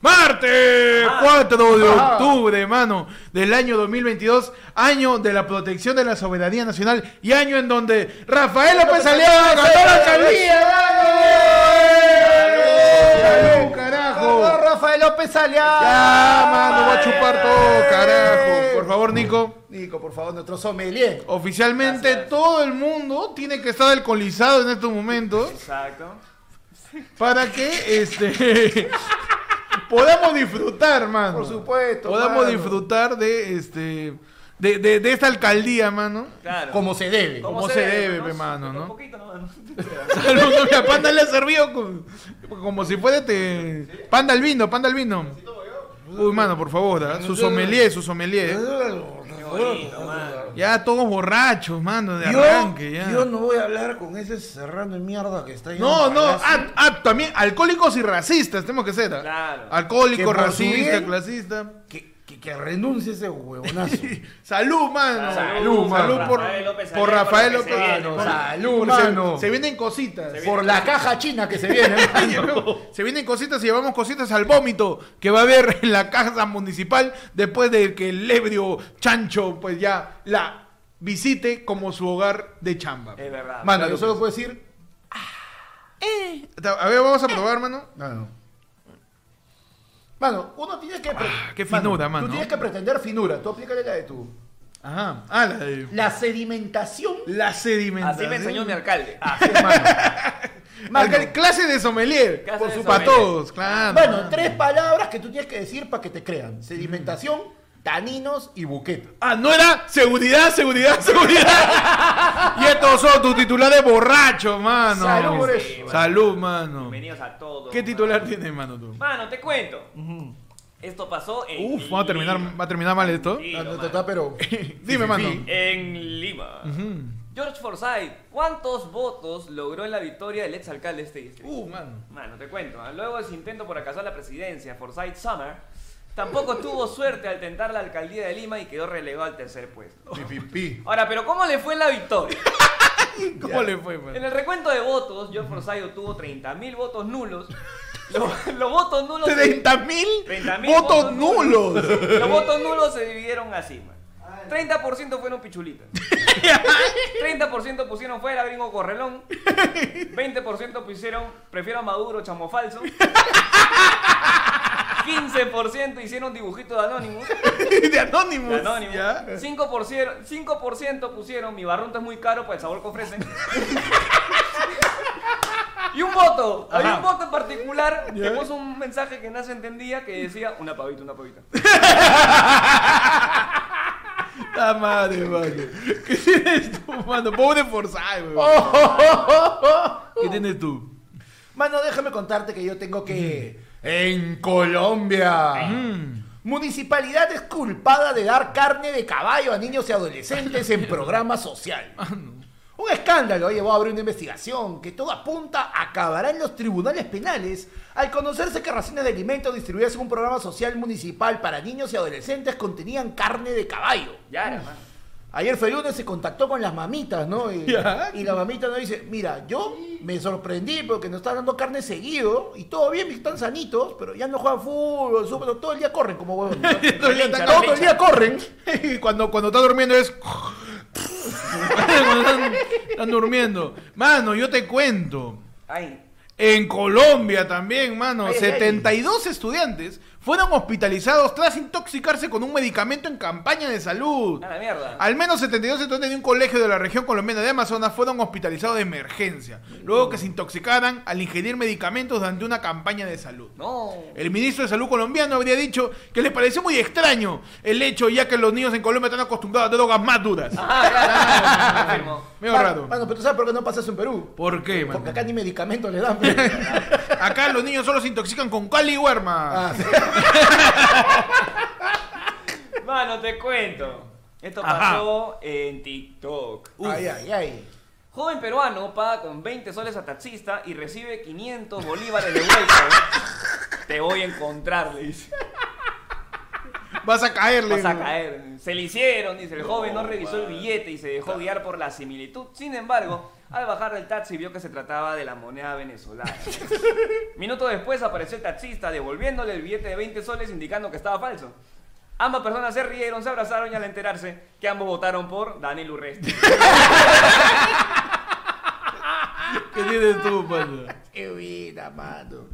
Martes 4 de Ajá. octubre, mano, del año 2022, año de la protección de la soberanía nacional y año en donde Rafael López Aliaga ganó la alcaldía, mano. ¡Salud, carajo! Rafael López Aliaga. Ya, mano, voy a chupar todo, carajo. Por favor, Nico. Nico, por favor, nuestro sommelier. Oficialmente todo el mundo tiene que estar alcoholizado en estos momentos Exacto. para que este podamos disfrutar, mano. Por supuesto, Podamos mano. disfrutar de este de, de, de esta alcaldía, mano. Claro. Como se debe. Como se debe, pe, mano, Un ¿no? poquito, ¿no? Panda le ha servido con- como si fuera te panda al vino, panda al vino. Uy, mano, por favor, ¿ah? su sommelier, su sommelier. Mano. Ya todos borrachos, mano, de Yo, arranque, ya. yo no voy a hablar con ese serrano de mierda que está ahí. No, no, ah, ah, también alcohólicos y racistas, tenemos que ser. ¿ah? Claro. Alcohólico, racista, bien- clasista. Que, que, renuncie ese huevonazo. Salud, mano. Salud, Salud mano. por Rafael López por Rafael López. se viene, por- salud, mano. Se, vienen cositas. Por la caja china que se viene. Se vienen cositas y llevamos cositas al vómito que va a haber en la casa municipal después de que el ebrio chancho pues ya la visite como su hogar de chamba. Es verdad. Mano, yo solo puedo decir. Eh, A ver, vamos a probar, mano. No, no. Mano, uno tiene que. Ah, qué finura, mano. Tú tienes que pretender finura. Tú aplícale la de tú. Ajá. Ah, la, de- La sedimentación. la sedimentación. Así me enseñó mi alcalde. Así es, mano. Mano. Clase de sommelier. Clase por de su, para todos, claro. Bueno, tres palabras que tú tienes que decir para que te crean: sedimentación, taninos y buqueta. Ah, no era seguridad, seguridad, seguridad. y estos son tus titulares borrachos, mano. Salud por Sí, mano. Salud, mano. Bienvenidos a todos. ¿Qué mano. titular tienes, mano, tú? Mano, te cuento. Esto pasó en. Uf, va a terminar, va a terminar mal esto. Ah, mano. pero. Dime, mano. En Lima. George Forsyth, ¿cuántos votos logró en la victoria del exalcalde de este distrito? Uh, mano. Mano, te cuento. ¿ah? Luego de su intento por acaso a la presidencia, Forsyth Summer, tampoco tuvo suerte al tentar la alcaldía de Lima y quedó relegado al tercer puesto. Pi, pi, pi. Ahora, ¿pero cómo le fue en la victoria? ¿Cómo le fue, En mano? el recuento de votos, George Forsyth obtuvo 30.000 votos nulos. Los, los votos nulos... se- 30 mil 30.000 votos nulos. Los votos nulos se dividieron así, man. 30% fueron pichulitas. 30% pusieron fuera gringo correlón. 20% pusieron prefiero a Maduro chamo falso. 15% hicieron dibujitos de Anonymous. de Anonymous. De Anonymous. ¿ya? 5%, 5% pusieron mi barrunto es muy caro por el sabor que ofrecen. Y un voto, hay un voto en particular que puso un mensaje que no se entendía que decía una pavita, una pavita. La madre, mano. ¿Qué tienes tú, mano? Pobre Forsyth, weón. Oh. ¿Qué tienes tú? Mano, déjame contarte que yo tengo que. En Colombia. Mm. Municipalidad es culpada de dar carne de caballo a niños y adolescentes en programa social. Un escándalo ha llevado a abrir una investigación que todo apunta acabará en los tribunales penales al conocerse que raciones de alimentos distribuidas en un programa social municipal para niños y adolescentes contenían carne de caballo. Ya era, mano. Ayer fue lunes, se contactó con las mamitas, ¿no? Y, y la mamita nos dice, mira, yo me sorprendí porque nos están dando carne seguido y todo bien, están sanitos, pero ya no juegan fútbol, súper, todo el día corren como huevos. Todo el día están- todo el día corren. Y cuando, cuando está durmiendo es. cuando están, están durmiendo. Mano, yo te cuento. Ay, En Colombia también, mano. Ay, ay, ay. 72 estudiantes fueron hospitalizados tras intoxicarse con un medicamento en campaña de salud. a la mierda. Al menos 72 estudiantes de un colegio de la región colombiana de Amazonas fueron hospitalizados de emergencia, luego que se intoxicaran al ingerir medicamentos durante una campaña de salud. No. El ministro de Salud colombiano habría dicho que le pareció muy extraño el hecho, ya que los niños en Colombia están acostumbrados a drogas más duras. Ah, claro, confirmo. Medio raro. Mano, pero tú sabes por qué no pasa eso en Perú. ¿Por qué, mano? Porque acá ni medicamentos le dan. Acá los niños solo se intoxican con cal y huerma. Ah, sí. Mano, te cuento. Esto Ajá. pasó en TikTok. Uf. Ay, ay, ay. Joven peruano paga con 20 soles a taxista y recibe 500 bolívares de vuelta. Te voy a encontrar, le dice. Vas a caerle. Vas a caer. Se le hicieron, dice. El joven no revisó el billete y se dejó guiar por la similitud. Sin embargo, Al bajar del taxi vio que se trataba de la moneda venezolana. Minutos después apareció el taxista devolviéndole el billete de 20 soles indicando que estaba falso. Ambas personas se rieron, se abrazaron y al enterarse que ambos votaron por Daniel Urresti. ¿Qué tienes tú, mano? Qué vida, mano.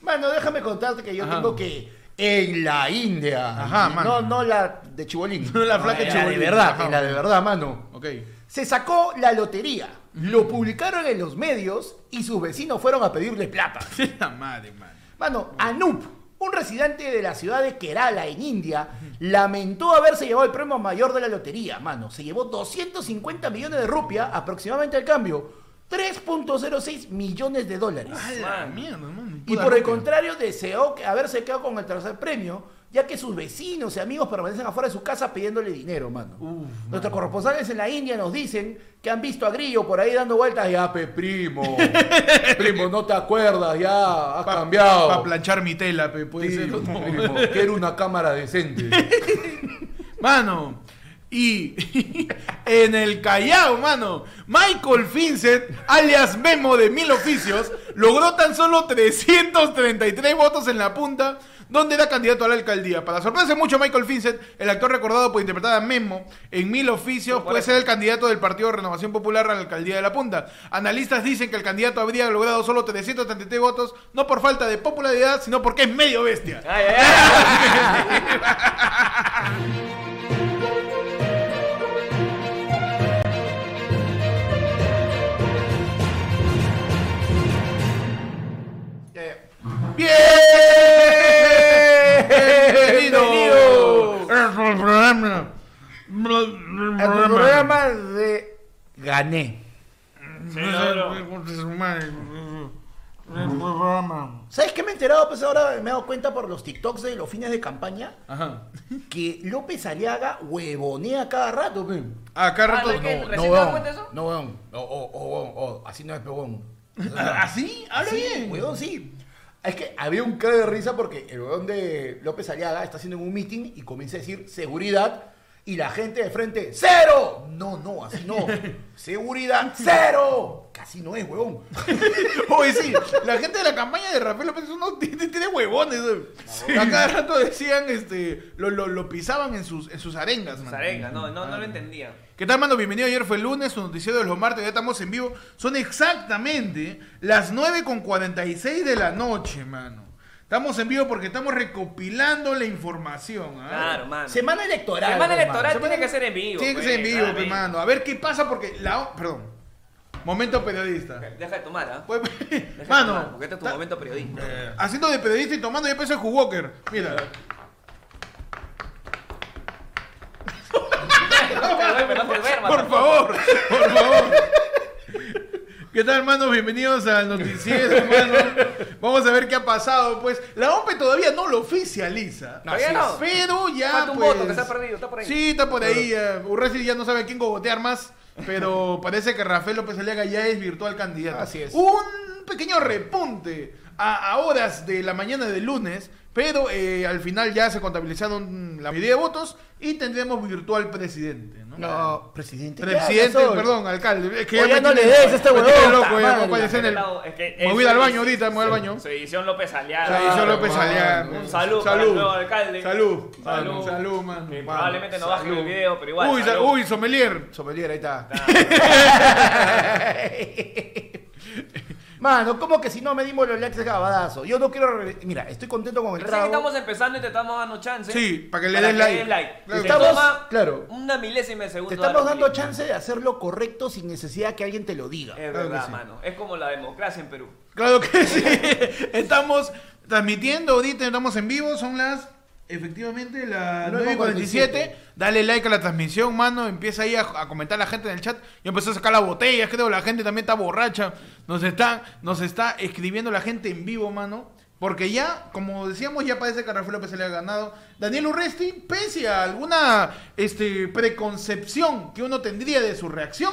Mano, déjame contarte que yo Ajá. tengo que en la India. Ajá, mano. No, no la de Chibolín. No la flaca de en La de Chibolín. verdad, Ajá. en la de verdad, mano. Ok. Se sacó la lotería. Lo publicaron en los medios y sus vecinos fueron a pedirle plata. La madre, mano. Mano, Anup, un residente de la ciudad de Kerala, en India, lamentó haberse llevado el premio mayor de la lotería. Mano, se llevó 250 millones de rupias, aproximadamente al cambio, 3.06 millones de dólares. A la mierda, mano. Y por el contrario, deseó que- haberse quedado con el tercer premio, ya que sus vecinos y amigos permanecen afuera de su casa pidiéndole dinero, mano. Uf, Nuestros corresponsales en la India nos dicen que han visto a Grillo por ahí dando vueltas. Ya, pe, primo. primo, no te acuerdas, ya, has cambiado. Para planchar mi tela, pe, puede Sí, ser. primo, quiero una cámara decente. Mano, y en el Callao, mano, Michael Vincent, alias Memo de Mil Oficios, logró tan solo 333 votos en la punta, donde era candidato a la alcaldía. Para sorpresa de mucho, Michael Vincent, el actor recordado por interpretar a Memo en Mil Oficios, puede ser el candidato del Partido de Renovación Popular a la alcaldía de la punta. Analistas dicen que el candidato habría logrado solo 333 votos, no por falta de popularidad, sino porque es medio bestia. Ay, ay, ay. Bienvenido al programa. El programa de Gané. ¿Sabes qué me he enterado? Pues ahora me he dado cuenta por los TikToks de los fines de campaña Ajá. que López Aliaga huevonea cada rato, pe. Ah, rato. ¿no es que- no. ¿Recién te das weón. cuenta de eso? No, weón. O, o, o, weón, o, así no es, pe, weón. ¿Así? Habla sí, bien. weón, sí. Es que había un cara de risa porque el weón de López Aliaga está haciendo un meeting y comienza a decir seguridad y la gente de frente, ¡cero! No, no, así no. seguridad, ¡cero! Casi no es, weón. Oye, sí, la gente de la campaña de Rafael López uno tiene, tiene huevones. ¿eh? A cada rato decían, este, lo, lo, lo pisaban en sus, en sus arengas, man. Zarenga, no, no, no lo entendía. ¿Qué tal, mano? Bienvenido. Ayer fue el lunes, su noticiero de los martes, ya estamos en vivo. Son exactamente las 9 con 46 de la noche, mano. Estamos en vivo porque estamos recopilando la información. ¿ah? Claro, mano. Semana electoral. Semana hermano. electoral tiene que ser en vivo. Tiene que pues, ser en vivo, claro, pe, mano. A ver qué pasa porque la... o- Perdón. Momento periodista. Deja de tomar, ¿ah? Pues, Deja de tomar, mano, porque este es tu momento periodista. eh, haciendo de periodista y tomando ya peso de Walker. Mira. Por favor, por favor. ¿Qué tal, hermanos? Bienvenidos al noticiero, hermano. Vamos a ver qué ha pasado. Pues la OMPE todavía no lo oficializa. ¿Todavía Así no? Pero ya. Falta un pues, voto que se ha perdido, está por ahí. Sí, está por ahí. eh, Urresti ya no sabe a quién cogotear más. Pero parece que Rafael López Aliaga ya es virtual candidato. Así es. Un pequeño repunte a, a horas de la mañana del lunes. Pero eh, al final ya se contabilizaron la mayoría de votos y tendremos virtual presidente. ¿no? No, presidente. Presidente, perdón, alcalde. Es que Oye, ya me no le des a este huevón, loco, ya, no puede ser en el- Es que Me es voy al su baño edición- ahorita, me voy al baño. Su edición López Aliaga. Se hizo López. Aliaga. Un saludo para el nuevo alcalde. Salud. Salud. Salud, salud, mano. Que probablemente no baje salud. el video, pero igual. Uy, sa- salud. uy, sommelier. Sommelier, ahí está. Mano, ¿cómo que si no medimos los likes de Gabadazo? Yo no quiero... re- Mira, estoy contento con el Recién trago. estamos empezando y te estamos dando chance. Sí, para que le des like. Claro. Te Estamos- toma claro. Una milésima de segundo. Te estamos dando chance de hacer lo correcto sin necesidad que alguien te lo diga. Es Claro que verdad, sí. mano. Es como la democracia en Perú. Claro que sí. Estamos transmitiendo ahorita, estamos en vivo, son las efectivamente las 9.47. Dale like a la transmisión, mano. Empieza ahí a, a comentar la gente en el chat. Ya empezó a sacar las botellas, creo. La gente también está borracha. Nos está, nos está escribiendo la gente en vivo, mano. Porque ya, como decíamos, ya parece que a Rafael López se le ha ganado. Daniel Urresti, pese a alguna este, preconcepción que uno tendría de su reacción,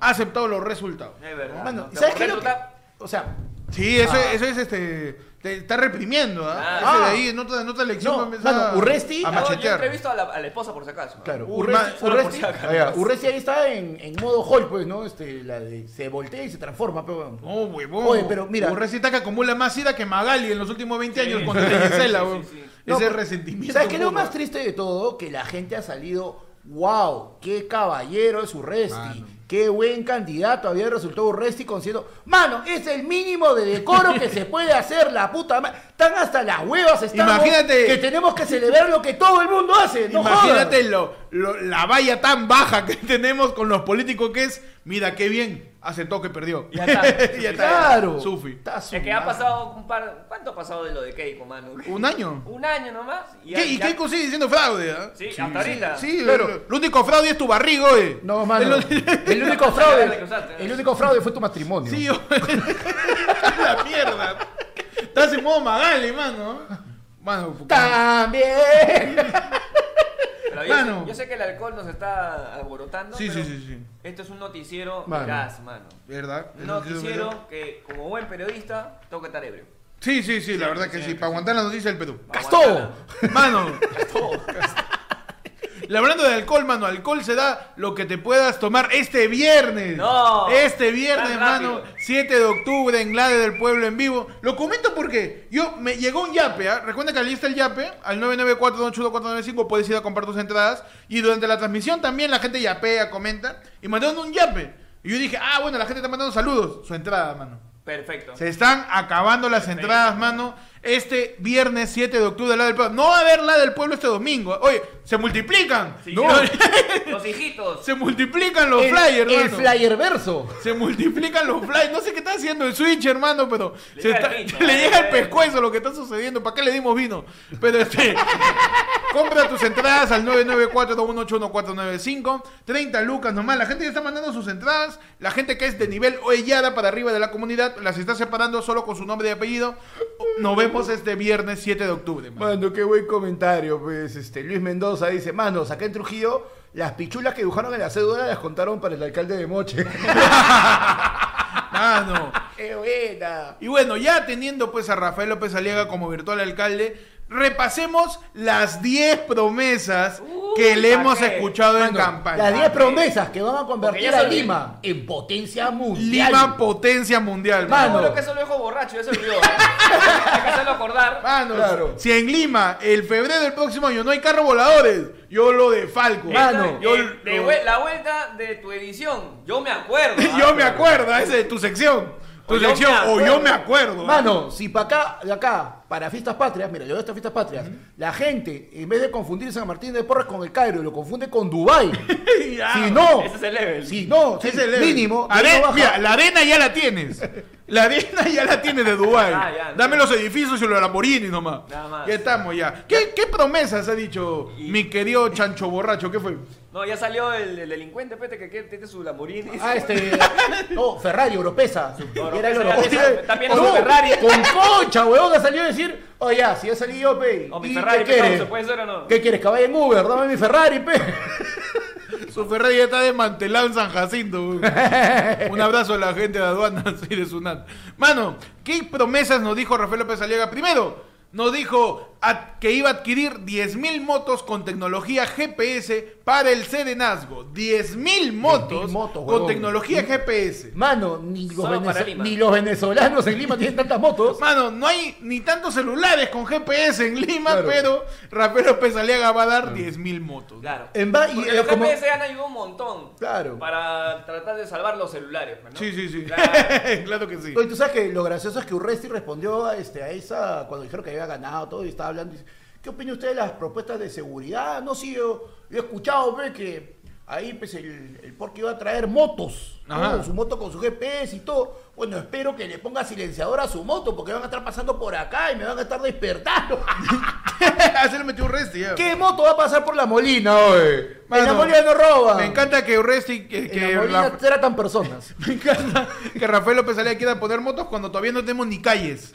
ha aceptado los resultados. Es verdad. Mano, ¿no? ¿y ¿sabes qué es lo dentro que- está- O sea, Sí, eso, Ah. eso es este te está reprimiendo, ¿ah? Ah. Ese de ahí, en otra, en otra elección No, va a empezar mano, a- Urresti- a No, No, yo machetear. entrevisto a la, a la esposa por si acaso. Claro, Urma- Urresti, solo por Urresti, si acaso. ah, ya, Urresti ahí está en, en modo Hulk, pues, ¿no? Este, la de, se voltea y se transforma, pero. No, huevón. Oye, pero mira- Urresti está que acumula más ira que Magali en los últimos 20 Sí. años con Gisela, Sí, weón. sí, sí. No, Ese pero- resentimiento. ¿Sabes qué es lo más triste de todo? Que la gente ha salido, wow, qué caballero es Urresti. Mano. Qué buen candidato había resultado Urresti diciendo, mano, es el mínimo de decoro que se puede hacer, la puta madre. Están hasta las huevas, estamos, Imagínate- que tenemos que celebrar lo que todo el mundo hace. No Imagínate lo, lo- la valla tan baja que tenemos con los políticos que es, mira qué bien, aceptó que perdió. Ya está. Ya está. Claro. Sufi. Está Es que ha pasado un par. ¿Cuánto ha pasado de lo de Keiko, mano? ¿Un año? Un año nomás. Y, ¿Qué? ya- ¿Y ya- Keiko sigue diciendo fraude? ¿ah? Sí, hasta ahorita. Sí, lo, lo único fraude es tu barrigo, eh. No, mano. El único fraude. El único fraude fue tu matrimonio. Sí, la mierda. Estás en modo Magali, mano. Mano. También. Pero yo, Mano. sé, yo sé que el alcohol nos está alborotando. Sí, pero sí, sí, sí. Esto es un noticiero Mano. veraz, mano. ¿Verdad? Un noticiero que, como buen periodista, tengo que estar ebrio. Sí, sí, sí, la verdad que sí. Para aguantar la noticia del Perú. Gastó. Mano. Le Hablando de alcohol, mano, alcohol se da lo que te puedas tomar este viernes. No, Este viernes, mano, rápido. 7 de octubre en Glade del Pueblo en vivo. Lo comento porque yo me llegó un yape, ¿ah? Recuerda que está el yape, al 994-281-495 puedes ir a comprar tus entradas. Y durante la transmisión también la gente yapea, comenta. Y mandaron un yape. Y yo dije, ah, bueno, la gente está mandando saludos. Su entrada, mano. Perfecto. Se están acabando las entradas, mano. Este viernes 7 de octubre, la del pueblo. No va a haber la del pueblo este domingo. Oye, se multiplican. Sí, No, Los hijitos. se multiplican los el, flyers, el flyer verso. Se multiplican los flyers. No sé qué está haciendo el Switch, hermano, pero Le se llega está- el pincho, le ¿no? llega el pescuezo lo que está sucediendo. ¿Para qué le dimos vino? Pero este. compra tus entradas al 994-218-1495. 30 lucas nomás. La gente ya está mandando sus entradas. La gente que es de nivel Oellada para arriba de la comunidad las está separando solo con su nombre y apellido. Nos vemos este viernes 7 de octubre. mano. Mano, qué buen comentario, pues. Este, Luis Mendoza dice, manos, acá en Trujillo, las pichulas que dibujaron en la cédula las contaron para el alcalde de Moche. Mano. ¡Qué buena! Y bueno, ya teniendo pues a Rafael López Aliaga como virtual alcalde, repasemos las 10 promesas que Uy, le ¿pa' hemos qué? escuchado en campaña. Las 10 promesas que van a convertir a Lima en potencia mundial. Lima potencia mundial. Mano. Seguro que eso lo dejo borracho, ya se olvidó. ¿eh? Hay que hacerlo acordar. Mano, Claro. si en Lima, el febrero del próximo año, no hay carros voladores, yo lo de Falco. Mano. yo, Eh, de lo- la vuelta de tu edición, yo me acuerdo. ¿ah? yo me acuerdo, esa de tu sección. Tu O yo sección, me o acuerdo. yo me acuerdo. Mano, si para acá, de acá, para fiestas patrias, mira, yo de estas fiestas patrias, la gente, en vez de confundir San Martín de Porres con el Cairo, lo confunde con Dubai. Ya. si no, Ese es el level. si no, Ese si es el level. mínimo, Are- mira, la arena ya la tienes. La arena ya la tienes de Dubai. Ah, Dame los edificios y los Lamborghini nomás. Nada más. Ya estamos ya. ¿Qué, qué promesas ha dicho Y- mi querido chancho borracho? ¿Qué fue? No, ya salió el, el delincuente, pete, que que tiene su Lamborghini. Ah, este. No, Ferrari, Europesa. Era el ya también es No, un Ferrari. Con concha, weón, ha salido a decir, oye, ya, si ha salido, pe. O mi ¿y Ferrari, ¿qué quieres? ¿se puede ser o no? ¿Qué quieres? Que vaya en Uber, dame mi Ferrari, pe. Su Ferrari ya está desmantelado en San Jacinto. güey. Un abrazo a la gente de aduanas y de Sunat. Mano, ¿qué promesas nos dijo Rafael López Aliaga? Primero, nos dijo que iba a adquirir 10.000 motos con tecnología GPS para el Serenazgo. 10.000 motos, motos, con tecnología GPS. Mano, ni los, ni venezolanos en Lima tienen tantas motos. Mano, no hay ni tantos celulares con GPS en Lima, Claro. pero Rafael López Aliaga va a dar 10.000 motos. Claro. En va- y, Porque los como- GPS han ayudado un montón. Claro. Para tratar de salvar los celulares, pues, ¿no? Sí, sí, sí. Claro. claro que sí. Oye, tú sabes que lo gracioso es que Urresti respondió a, este, a esa, cuando dijeron que había ganado todo y estaba hablando, dice, ¿qué opina usted de las propuestas de seguridad? No, sí, yo he escuchado ve, que ahí pues el, el porque iba a traer motos, ¿no? Su moto con su GPS y todo. Bueno, espero que le ponga silenciador a su moto porque van a estar pasando por acá y me van a estar despertando. Ah, se le metió un resti ya. ¿Qué moto va a pasar por la Molina, oye? En la Molina no roba. Me encanta que Urresti, que, En que la Molina la- tratan personas. me encanta que Rafael López Aliaga quiera poner motos cuando todavía no tenemos ni calles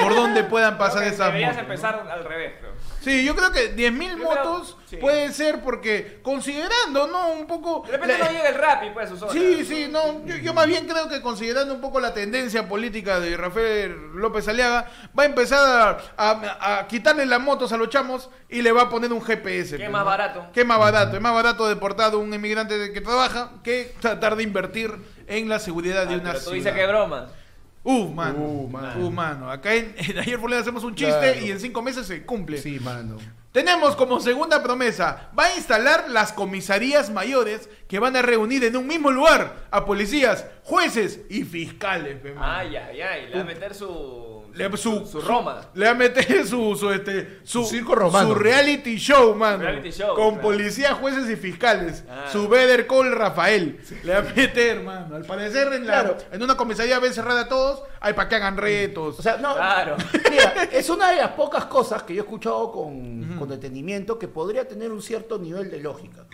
por donde puedan pasar esas Deberías motos. ¿no? empezar al revés, creo. Sí, yo creo que 10.000 Yo creo- motos Sí. Puede ser porque, considerando, ¿no? Un poco... De repente la- no llega el rap y pues su zona. Sí, sí, no, yo, yo más bien creo que considerando un poco la tendencia política de Rafael López Aliaga, va a empezar a, a- a quitarle las motos a los chamos y le va a poner un GPS. ¿Qué pues, más ¿no? barato? ¿Qué más barato? Es más barato deportar a un inmigrante que trabaja que tratar de invertir en la seguridad de Ah, una pero tú ciudad. dices que broma. Uf, mano. Uh, mano. Uh, mano. Acá en, en ayer por hacemos un chiste Claro. y en cinco meses se cumple. Sí, mano. Tenemos como segunda promesa, va a instalar las comisarías mayores que van a reunir en un mismo lugar a policías, jueces y fiscales. pe, mano. Ay, ay, ay. Le va a meter su. Le, su, su Roma. Le va a meter su, su, este, su, Su circo romano. su reality show, mano. Reality show, con claro. policías, jueces y fiscales. Ah. Su Better Call Rafael. Le va a meter, mano. Al parecer en, la, Claro. en una comisaría ven cerrada a todos, hay para que hagan retos. O sea, no. Claro. Mira, es una de las pocas cosas que yo he escuchado con, con detenimiento que podría tener un cierto nivel de lógica.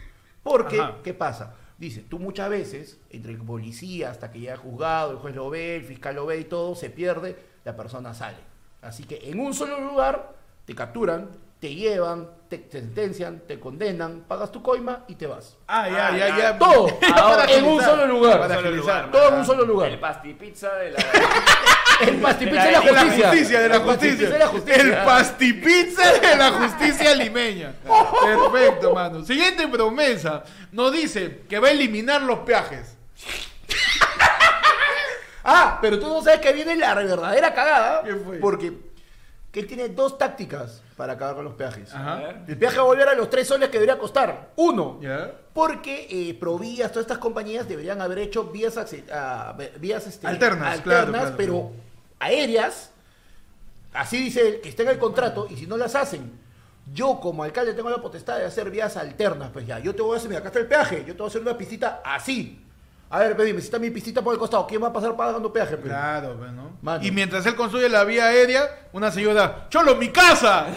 Porque, Ajá. ¿qué pasa? Dice, tú muchas veces, entre el policía hasta que llega juzgado, el juez lo ve, el fiscal lo ve y todo, se pierde, la persona sale. Así que en un solo lugar te capturan, te llevan, te sentencian, te condenan, pagas tu coima y te vas. Ah, ya, Ah, ya, ya. ya. Todo, Para en un solo lugar. Para Solo lugar, todo en un solo lugar. El pastipizza de la. El pastipizza de De la la- De la justicia. de la El pastipizza justicia. de la justicia. El pastipizza de la justicia limeña. Perfecto, mano. Siguiente promesa. Nos dice que va a eliminar los peajes. Ah, pero tú no sabes que viene la verdadera cagada. ¿Qué fue? Porque que él tiene dos tácticas para acabar con los peajes. Ajá. El peaje va a volver a los tres soles que debería costar. Uno. ¿Ya? Porque eh, Provías, todas estas compañías deberían haber hecho vías, ah, vías este, Alternas, claro, claro, pero claro. aéreas. Así dice él, que está en el contrato, y si no las hacen, yo como alcalde tengo la potestad de hacer vías alternas. Pues ya, yo te voy a hacer, mira, acá está el peaje, yo te voy a hacer una pistita así. A ver, pedime, si está mi pistita por el costado, ¿quién va a pasar pagando peaje? pe? Claro, pues, ¿no? Mano. Y mientras él construye la vía aérea, una señora, ¡Cholo, mi casa!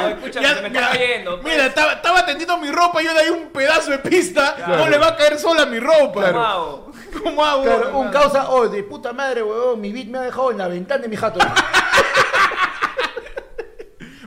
No, escúchame, Ya, se me mira, está cayendo. pues. Mira, estaba, estaba tendiendo mi ropa y yo le di un pedazo de pista. Claro. No le va a caer sola mi ropa. ¿Cómo hago? ¿Cómo hago? Claro, un causa, oh, de puta madre, huevón, mi beat me ha dejado en la ventana de mi jato.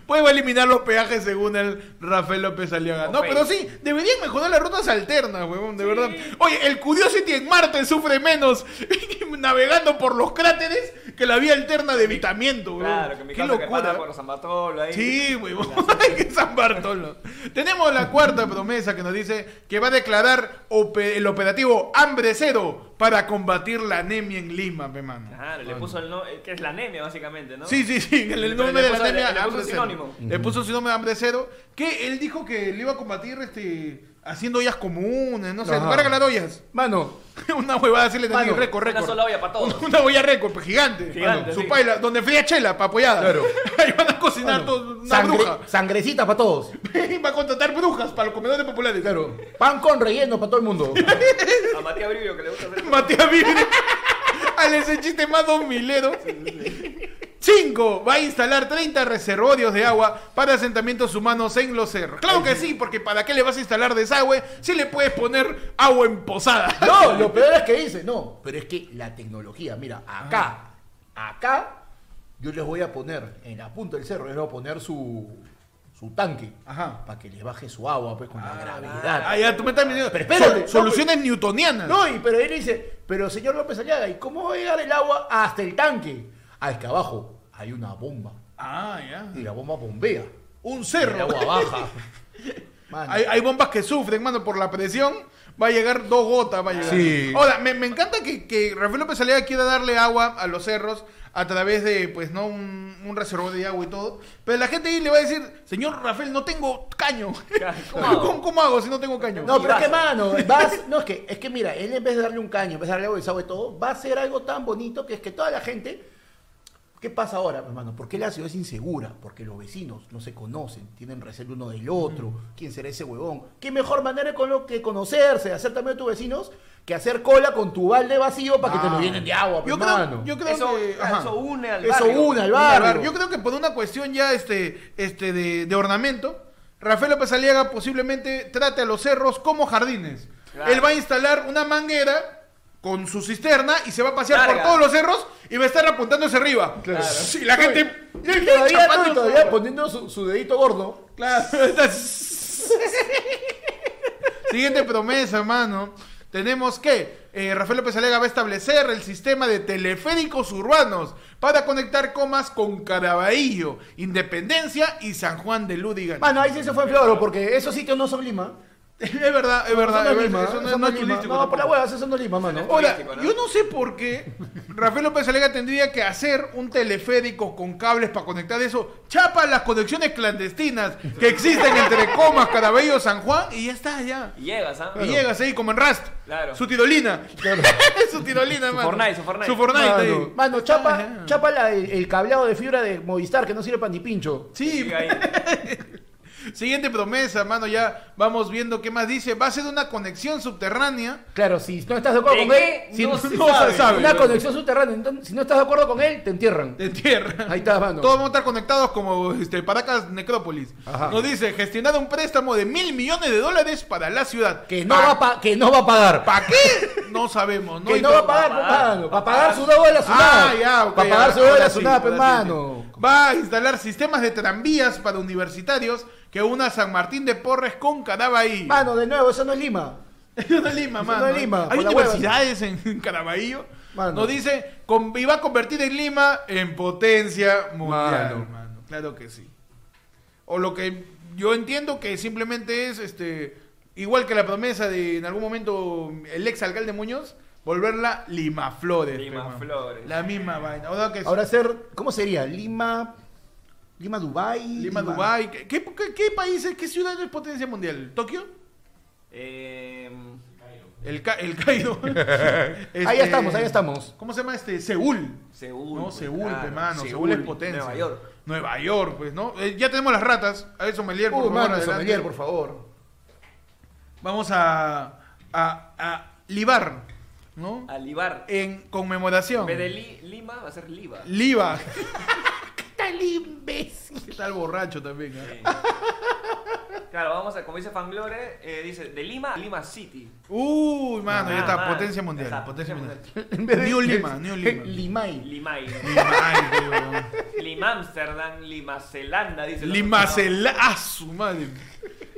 Pues va a eliminar los peajes según el Rafael López Aliaga. No, pero sí, deberían mejorar las rutas alternas, huevón, de verdad. Oye, el Curiosity en Marte sufre menos navegando por los cráteres que la vía alterna de evitamiento, huevón. Claro, que mi Qué locura. por San Bartolo ahí. Sí, huevón. Que San Bartolo. Tenemos la cuarta promesa que nos dice que va a declarar el operativo Hambre Cero para combatir la anemia en Lima, pe mano. Claro, le puso el no, eh, que es la anemia básicamente, ¿no? Sí, sí, sí, el, nombre le de la puso- anemia le puso hambre cero. sinónimo. Le puso sinónimo de hambre cero, que él dijo que le iba a combatir este Haciendo ollas comunes, no sé, Ajá. va a regalar ollas. Mano, una huevada así le tenía Mano, récord, récord. Una sola olla para todos. Una olla récord, pues, gigante. Gigante, Su paila, donde fría chela, para apoyada. Claro. Ahí van a cocinar Mano, todos, una sangre- bruja. Sangrecita para todos. va a contratar brujas para los comedores populares. Claro. Pan con relleno para todo el mundo. A Matías Brivio que le gusta hacer. Matías Vibre. Al ese chiste más dos mileros. 5. Va a instalar 30 reservorios de agua para asentamientos humanos en los cerros. Claro que sí, porque ¿para qué le vas a instalar desagüe si le puedes poner agua en posada? No, lo peor es que dice, no, pero es que la tecnología, mira, acá, ah. acá, yo les voy a poner en la punta del cerro, les voy a poner su, su tanque Ajá. para que les baje su agua pues con la ah, gravedad. Ah, ya tú me estás diciendo. Pero espérate, Sol, soluciones no, newtonianas. No, y pero él dice, pero señor López Aliaga, ¿y cómo va a llegar el agua hasta el tanque? Ah, es que abajo hay una bomba, Ah, ya. y la bomba bombea, Un y el cerro. agua baja. Mano. Hay, hay bombas que sufren, mano, por la presión. Va a llegar dos gotas, va a llegar. Sí. Ahora, me, me encanta que, que Rafael López Aliaga quiera darle agua a los cerros a través de, pues, ¿no? Un, un reservorio de agua y todo. Pero la gente ahí le va a decir, señor Rafael, no tengo caño. ¿Cómo hago? ¿Cómo, cómo hago si no tengo caño? No, pero es que, mano, vas, no, es que, es que mira, él en vez de darle un caño, en vez de darle agua de y todo, va a hacer algo tan bonito que es que toda la gente, ¿qué pasa ahora, hermano? ¿Por qué la ciudad es insegura? Porque los vecinos no se conocen, tienen recelo uno del otro, ¿quién será ese huevón? ¿Qué mejor manera con- que conocerse, hacer también a tus vecinos, que hacer cola con tu balde vacío para que te lo Ah. llenen de agua, Yo pues, creo, mano? yo creo Eso, que... ajá. eso une al Eso barrio. une al Mira, barrio. a ver, yo creo que por una cuestión ya este, este de, de ornamento, Rafael López Aliaga posiblemente trate a los cerros como jardines. Claro. Él va a instalar una manguera con su cisterna y se va a pasear Larga. por todos los cerros y va a estar apuntando hacia arriba. Claro. Y la gente... Y todavía, no, y poniendo su, su dedito gordo. Claro. Siguiente promesa, hermano. Tenemos que eh, Rafael López Alega va a establecer el sistema de teleféricos urbanos para conectar comas con Caraballo, Independencia y San Juan de Lúdiga. Mano, ahí sí se fue en floro, porque esos sitios no son Lima. Es verdad, es verdad. Eso no es verdad, Eso no, eso no es turístico. No, por la hueva, eso no es Lima, mano. Ahora, yo no sé por qué Rafael López Alega tendría que hacer un teleférico con cables para conectar eso. Chapa las conexiones clandestinas que existen entre Comas, Caraballo, San Juan y ya está, ya. Y llegas, ¿ah? Y llegas ahí como en Rust. Claro. Su tirolina. su tirolina, mano. Fortnite, su Fortnite. Su Fortnite Mano, ahí. mano, chapa, Ajá. chapa la- el, el cableado de fibra de Movistar que no sirve para ni pincho. Sí. Siguiente promesa, mano. Ya vamos viendo qué más dice. Va a ser una conexión subterránea. Claro, si no estás de acuerdo ¿De con qué? él, si No se no sabe. se sabe. Una conexión subterránea, entonces, si no estás de acuerdo con él, te entierran. de tierra. Ahí está, mano. Todos vamos a estar conectados como este, Paracas Necrópolis. Ajá. Nos dice gestionar un préstamo de mil millones de dólares para la ciudad. Que no, va a pa- que no va a pagar. ¿Para qué? No sabemos. ¿no? que no va a pagar, va a pagar. mano. Para pagar su deuda de la Ah, SUNAP. ya, ok, Para pagar su deuda de la sí, hermano. Va a instalar sistemas de tranvías para universitarios que una San Martín de Porres con Caraballo. Mano, de nuevo, eso no es Lima. Eso no es Lima, Eso mano. no es Lima, Hay universidades en, en Caraballo. Mano. Nos dice, con, y va a convertir en Lima en potencia mundial, Mano. mano. Claro que sí. O lo que yo entiendo que simplemente es, este, igual que la promesa de en algún momento el ex alcalde Muñoz, volverla Lima Flores. Lima. Flores. La misma vaina. O sea que. Ahora ser, ¿cómo sería? Lima, Lima, Dubai. Lima, Dubái. ¿Qué, qué, qué- qué países, qué ciudad es potencia mundial? ¿Tokio? Eh, El, Ca- el Cairo. Ahí Este, estamos, ahí estamos. ¿Cómo se llama este? Seúl. Seúl. No, pues, Seúl, claro. pe, mano. Seúl, Seúl, es potencia. Nueva York. Nueva York, pues, ¿no? Eh, ya tenemos las ratas. A ver, sommelier, por Uh, favor, mano, sommelier, por favor. Vamos a, a, a libar, ¿no? Alibar. En conmemoración. En vez de Li- Lima va a ser Liva. Liba. ¿Qué tal imbécil? ¿Qué tal borracho también? eh? Claro, vamos a, como dice Fanglore, eh, dice de Lima a Lima City. Uy, mano, ya Ah, está. Potencia mundial. Exacto, potencia mundial. En vez de- New Lima, New Lima. Limay. Limay. Ay, weón. Lima Amsterdam, Lima Zelanda, dice. el. Lima Zelanda. ¡Ah, su madre!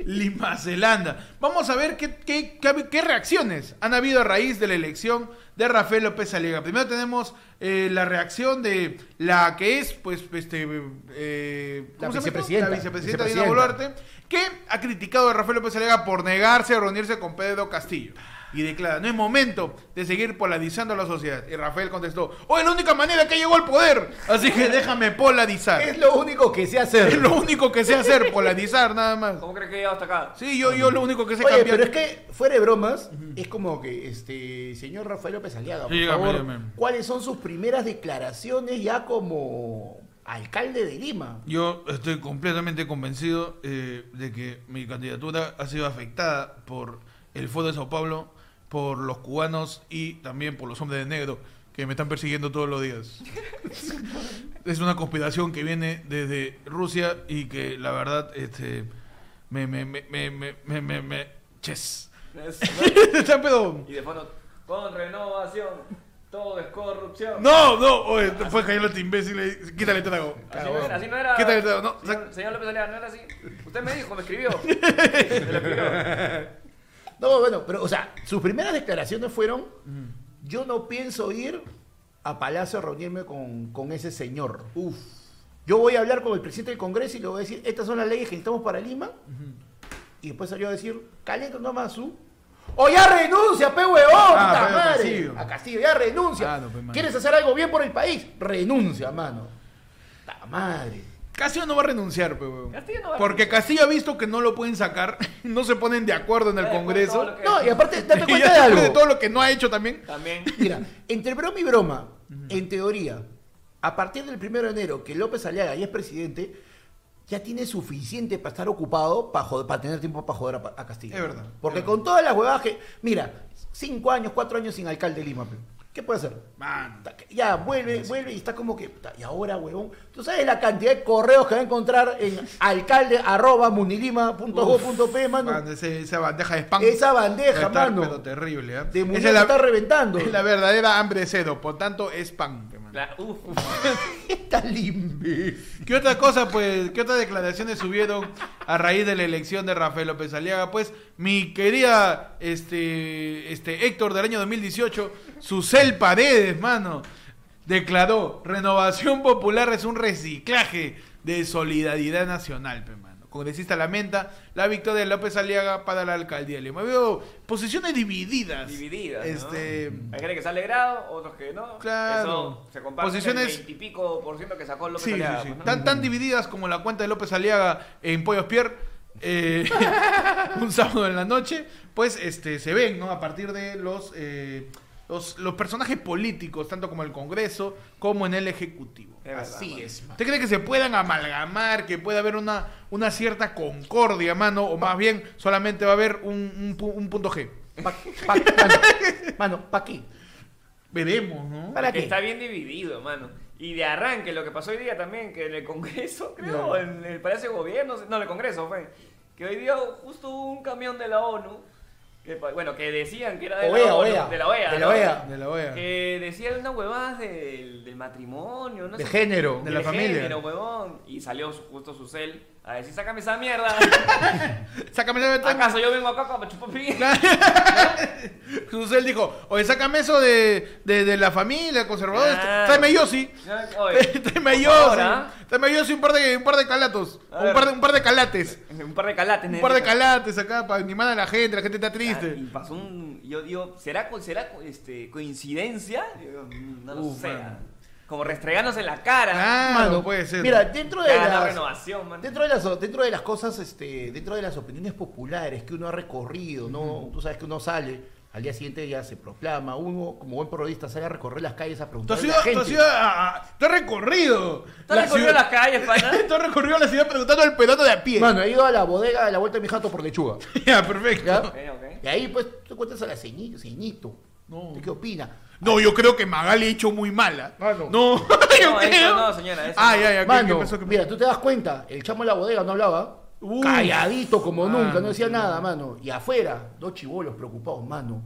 Lima Zelanda. Vamos a ver qué, qué, qué- qué reacciones han habido a raíz de la elección de Rafael López Aliaga. Primero tenemos eh, la reacción de la que es, pues, este. eh, La vicepresidenta. La vicepresidenta Dina. Boluarte, que ha criticado a Rafael López Aliaga por negarse a reunirse con Pedro Castillo. Y declara, no es momento de seguir polarizando a la sociedad. Y Rafael contestó, oh, es la única manera que llegó al poder. Así que déjame polarizar. Es lo único que sé hacer. Es lo único que sé hacer, polarizar nada más. ¿Cómo crees que he llegado hasta acá? Sí, yo, yo lo único que sé Oye, cambiar. pero es que, fuera de bromas, es como que, este, señor Rafael López Aliaga, por Sí, dígame, favor, dígame. ¿cuáles son sus primeras declaraciones ya como alcalde de Lima? Yo estoy completamente convencido eh, de que mi candidatura ha sido afectada por el Foro de Sao Paulo, por los cubanos y también por los hombres de negro que me están persiguiendo todos los días. es una conspiración que viene desde Rusia y que la verdad este, me... me, me, me, me, me, me- me- ches. Es- Está pedo. y de fondo, con renovación, todo es corrupción. No, no, oye, fue caer este imbécil, quítale el trago. Así no era, así no era. ¿Qué tal, tal? No, señor, señor López Aliaga, no era así. Usted me dijo, me escribió. Me lo escribió. No, bueno, pero, o sea, sus primeras declaraciones fueron, yo no pienso ir a Palacio a reunirme con, con ese señor. Uf. Yo voy a hablar con el presidente del Congreso y le voy a decir, estas son las leyes que necesitamos para Lima. Y después salió a decir, caliente nomás su. ¡O ya renuncia, pe huevón! Ah, madre! Castillo. A Castillo, ya renuncia. Ah, no, pe, mano. ¿Quieres hacer algo bien por el país? Renuncia, mano. ¡La madre! Castillo no va a renunciar, pe, weón. Castillo no va a Porque renunciar. Castillo ha visto que no lo pueden sacar, no se ponen de acuerdo en el después Congreso. No, y aparte, date cuenta de después algo. de todo lo que no ha hecho también. También. Mira, entre broma y broma, en teoría, a partir del primero de enero que López Aliaga ya es presidente, ya tiene suficiente para estar ocupado para, joder- para tener tiempo para joder a, a Castillo. Es verdad, Porque es con todas las huevadas que. Mira, cinco años, cuatro años sin alcalde de Lima. pe. ¿Qué puede hacer? Mano. Ta- Ya, vuelve, vuelve y está como que. Y ahora, huevón. ¿Tú sabes la cantidad de correos que va a encontrar en alcalde arroba munilima.go.p, mano? Mano, ese- esa bandeja de spam. Esa bandeja, Va a estar, mano. Pero terrible, ¿eh? De Munil es la, está reventando. es la verdadera hambre de cedo, por tanto es spam. La- uf, Está imbécil. ¿Qué otra cosa, pues, qué otras declaraciones subieron a raíz de la elección de Rafael López Aliaga? Pues, mi querida, este, este, Héctor del año 2018, Susel Paredes, mano, declaró, renovación popular es un reciclaje de solidaridad nacional, pe, mano. Congresista lamenta la victoria de López Aliaga para la alcaldía de Lima. Veo posiciones divididas. divididas. ¿no? Este, Hay gente que se ha alegrado, otros que no. Claro. Eso se comparte Posiciones- el 20 y pico por ciento que sacó López Sí, sí, Aliaga, sí. pues, ¿no? Tan, tan divididas como la cuenta de López Aliaga en Pollos Pierre. eh, un sábado en la noche, pues este se ven, ¿no? A partir de los, eh, los, los personajes políticos, tanto como el Congreso como en el Ejecutivo. Es Así es, mano. ¿Usted cree que se puedan amalgamar, que pueda haber una, una cierta concordia, mano? O más bien solamente va a haber un, un pu- un punto G. Pa- pa- mano, mano, ¿pa' qué? Veremos, ¿no? ¿Para qué? está bien dividido, mano. Y de arranque, lo que pasó hoy día también, que en el Congreso, creo, No. en el Palacio de Gobierno, no, en el Congreso fue, que hoy día justo hubo un camión de la ONU, que, bueno, que decían que era de OEA, la OEA. de la OEA, De la ¿no? OEA. De la OEA. Que decían unas huevadas del, del matrimonio, no De sé. género. De la familia. género, huevón. Y salió justo su cel a decir, sácame esa mierda. Sácame la ventana. ¿Acaso yo vengo acá para chupar pi? Susel dijo, oye, sácame eso de, de, de la familia, conservador. Claro. Tráeme a Yossi. Oye, Tráeme por Yossi. favor, ¿ah? Tráeme a Yossi un par de, un par de calatos. Un ver. par de, un par de calates. Un par de calates, Un par de calates acá para animar a la gente. La gente está Ah, triste. Y pasó un. Yo digo, ¿será, será este, coincidencia? No lo Uf, sé. Como restregándose en la cara. Claro, Mano, puede ser. Mira, dentro de las, renovación, dentro de las dentro de las cosas, este, dentro de las opiniones populares que uno ha recorrido, ¿no? Tú sabes que uno sale, al día siguiente ya se proclama, uno como buen periodista sale a recorrer las calles a preguntar la tú gente. has ido a- a- tú has recorrido. ¿Tú has recorrido las calles, pana? Tú has recorrido la ciudad preguntando al peloto de a pie. Mano, he ido a la bodega a la vuelta de mi jato por lechuga. ya, perfecto. Y ahí pues tú cuentas a la ceñito, ceñito. No. ¿Qué opina? No, yo creo que Magali ha hecho muy mala. Mano. No, yo No, eso creo. no, señora, eso Ah, no. ya, ya. ¿qué- Mano, qué pasó? ¿Qué pasó? mira, tú te das cuenta, el chamo de la bodega no hablaba, Uf. calladito como Mano, nunca, no decía nada, mano. Y afuera, dos chivolos preocupados, mano.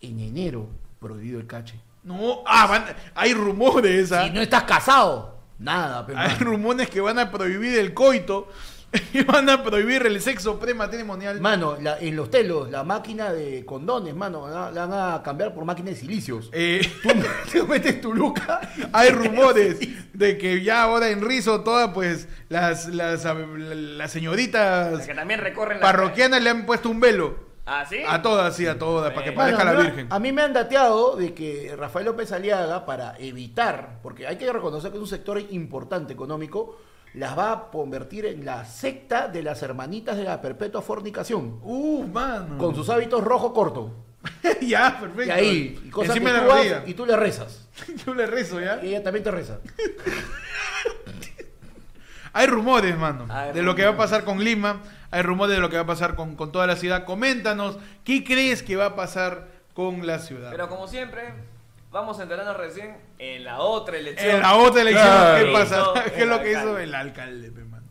En enero, prohibido el cache. No, ah, van- hay rumores, ¿ah? Si no estás casado, nada, pero Hay rumores que van a prohibir el coito y van a prohibir el sexo prematrimonial. Mano, la- en los telos, la máquina de condones, mano, la, la van a cambiar por máquina de silicios. Eh, Tú, tú metes tu luca. hay rumores de que ya ahora en Rizo todas pues las las, las señoritas Que también recorren la parroquianas le han puesto un velo. ¿Ah, sí? A todas, sí, a todas, para que Bueno, parezca la Virgen. A mí me han dateado de que Rafael López Aliaga, para evitar, porque hay que reconocer que es un sector importante económico, las va a convertir en la secta de las hermanitas de la perpetua fornicación, Uh, mano. con sus hábitos rojo corto. ya, perfecto. Y ahí, y cosas Encima que de tú la vas rodilla. y tú le rezas. Yo le rezo, ¿ya? Y ella también te reza. Hay rumores, mano, Hay de lo que va a pasar con Lima. Hay rumores de lo que va a pasar con, con toda la ciudad. Coméntanos, ¿qué crees que va a pasar con la ciudad? Pero como siempre, vamos a enterarnos recién en la otra elección. en la otra elección, Claro. ¿qué pasa? ¿Qué es el lo que hizo el alcalde, pe, mano?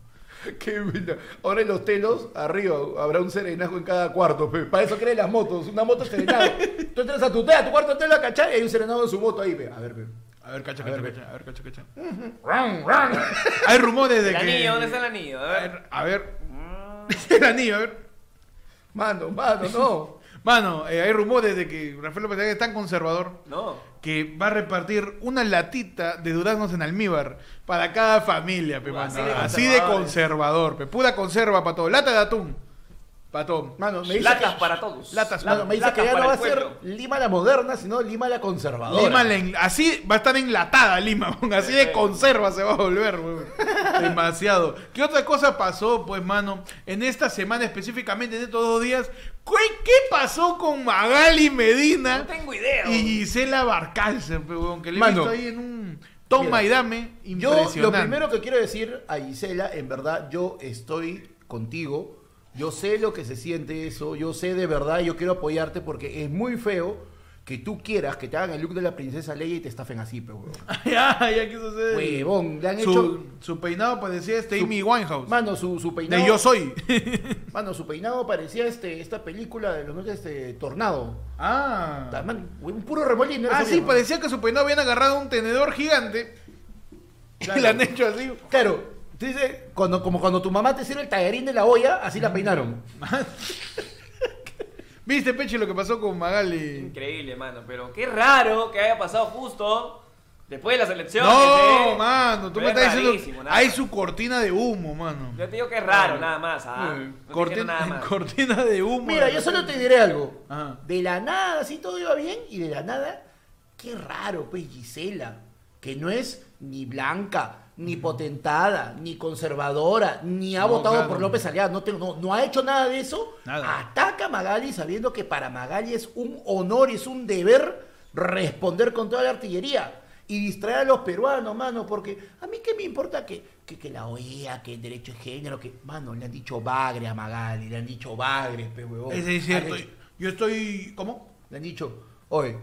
Qué buena. Ahora en los telos, arriba, habrá un serenazgo en cada cuarto. pe. Para eso creen las motos. Una moto es serenado. Tú entras a tu tela, a tu cuarto telo a cachar y hay un serenado en su moto ahí. pe. A ver, pe. A ver, cacha, cacha, cacha, a ver, cacha, cacha. Hay rumores de El que... anillo, ¿dónde está el anillo? A ver. a ver. Mm, el anillo, a ver. Mano, mano, no. Mano, eh, hay rumores de que Rafael López es tan conservador No. Que va a repartir una latita de duraznos en almíbar para cada familia, pe, mano. así de conservador, pe. Pura conserva para todo. Lata de atún. Para todo. Mano, me dice Latas que, para todos. Latas, mano, me dice Latas que ya no va a ser. Lima la moderna, sino Lima la conservadora. Lima la en- así va a estar enlatada Lima, así de conserva se va a volver, weón. demasiado. ¿Qué otra cosa pasó, pues, mano? En esta semana específicamente, en estos dos días, ¿qué, qué pasó con Magali Medina No tengo idea. y Gisela Barcalcer, pe, weón? Que le he visto ahí en un toma Mira, y dame Yo lo primero que quiero decir a Gisela, en verdad, yo estoy contigo. Yo sé lo que se siente eso. Yo sé de verdad, yo quiero apoyarte porque es muy feo que tú quieras que te hagan el look de la princesa Leia y te estafen así, pe, huevón. ya, ya quiso hacer. Huevón, le han su, hecho... su peinado parecía este Amy Winehouse. Mano, su, su peinado... de Yo Soy. Mano, su peinado parecía este, esta película de los noches este, Tornado. ah. Man, un puro remolino. Ah, sí, parecía que su peinado habían agarrado un tenedor gigante. Claro. Y le han hecho así. Claro, dices, cuando, como cuando tu mamá te sirve el tallarín de la olla, así la peinaron. ¿Viste, Peche, lo que pasó con Magali? Increíble, mano. Pero qué raro que haya pasado justo después de las elecciones. No, ¿eh? mano, tú Pero me es estás diciendo. rarísimo, nada Hay su cortina de humo, mano. Yo te digo que es raro, nada más. ¿ah? Eh, No te corti- quiero nada más. cortina de humo. Mira, yo solo te diré algo. Ajá. De la nada, así todo iba bien, y de la nada, qué raro, pues Gisela, que no es ni blanca, ni potentada, ni conservadora, ni ha No, votado claro. por López Aliaga, no, tengo- no, no ha hecho nada de eso. Nada. Ataca a Magali sabiendo que para Magali es un honor y es un deber responder con toda la artillería. Y distraer a los peruanos, mano, porque a mí qué me importa que, que, que la OEA, que el derecho de género, que, mano, le han dicho bagre a Magali, le han dicho bagre, pe huevón. Es cierto. Yo estoy. ¿Cómo? le han dicho, oye,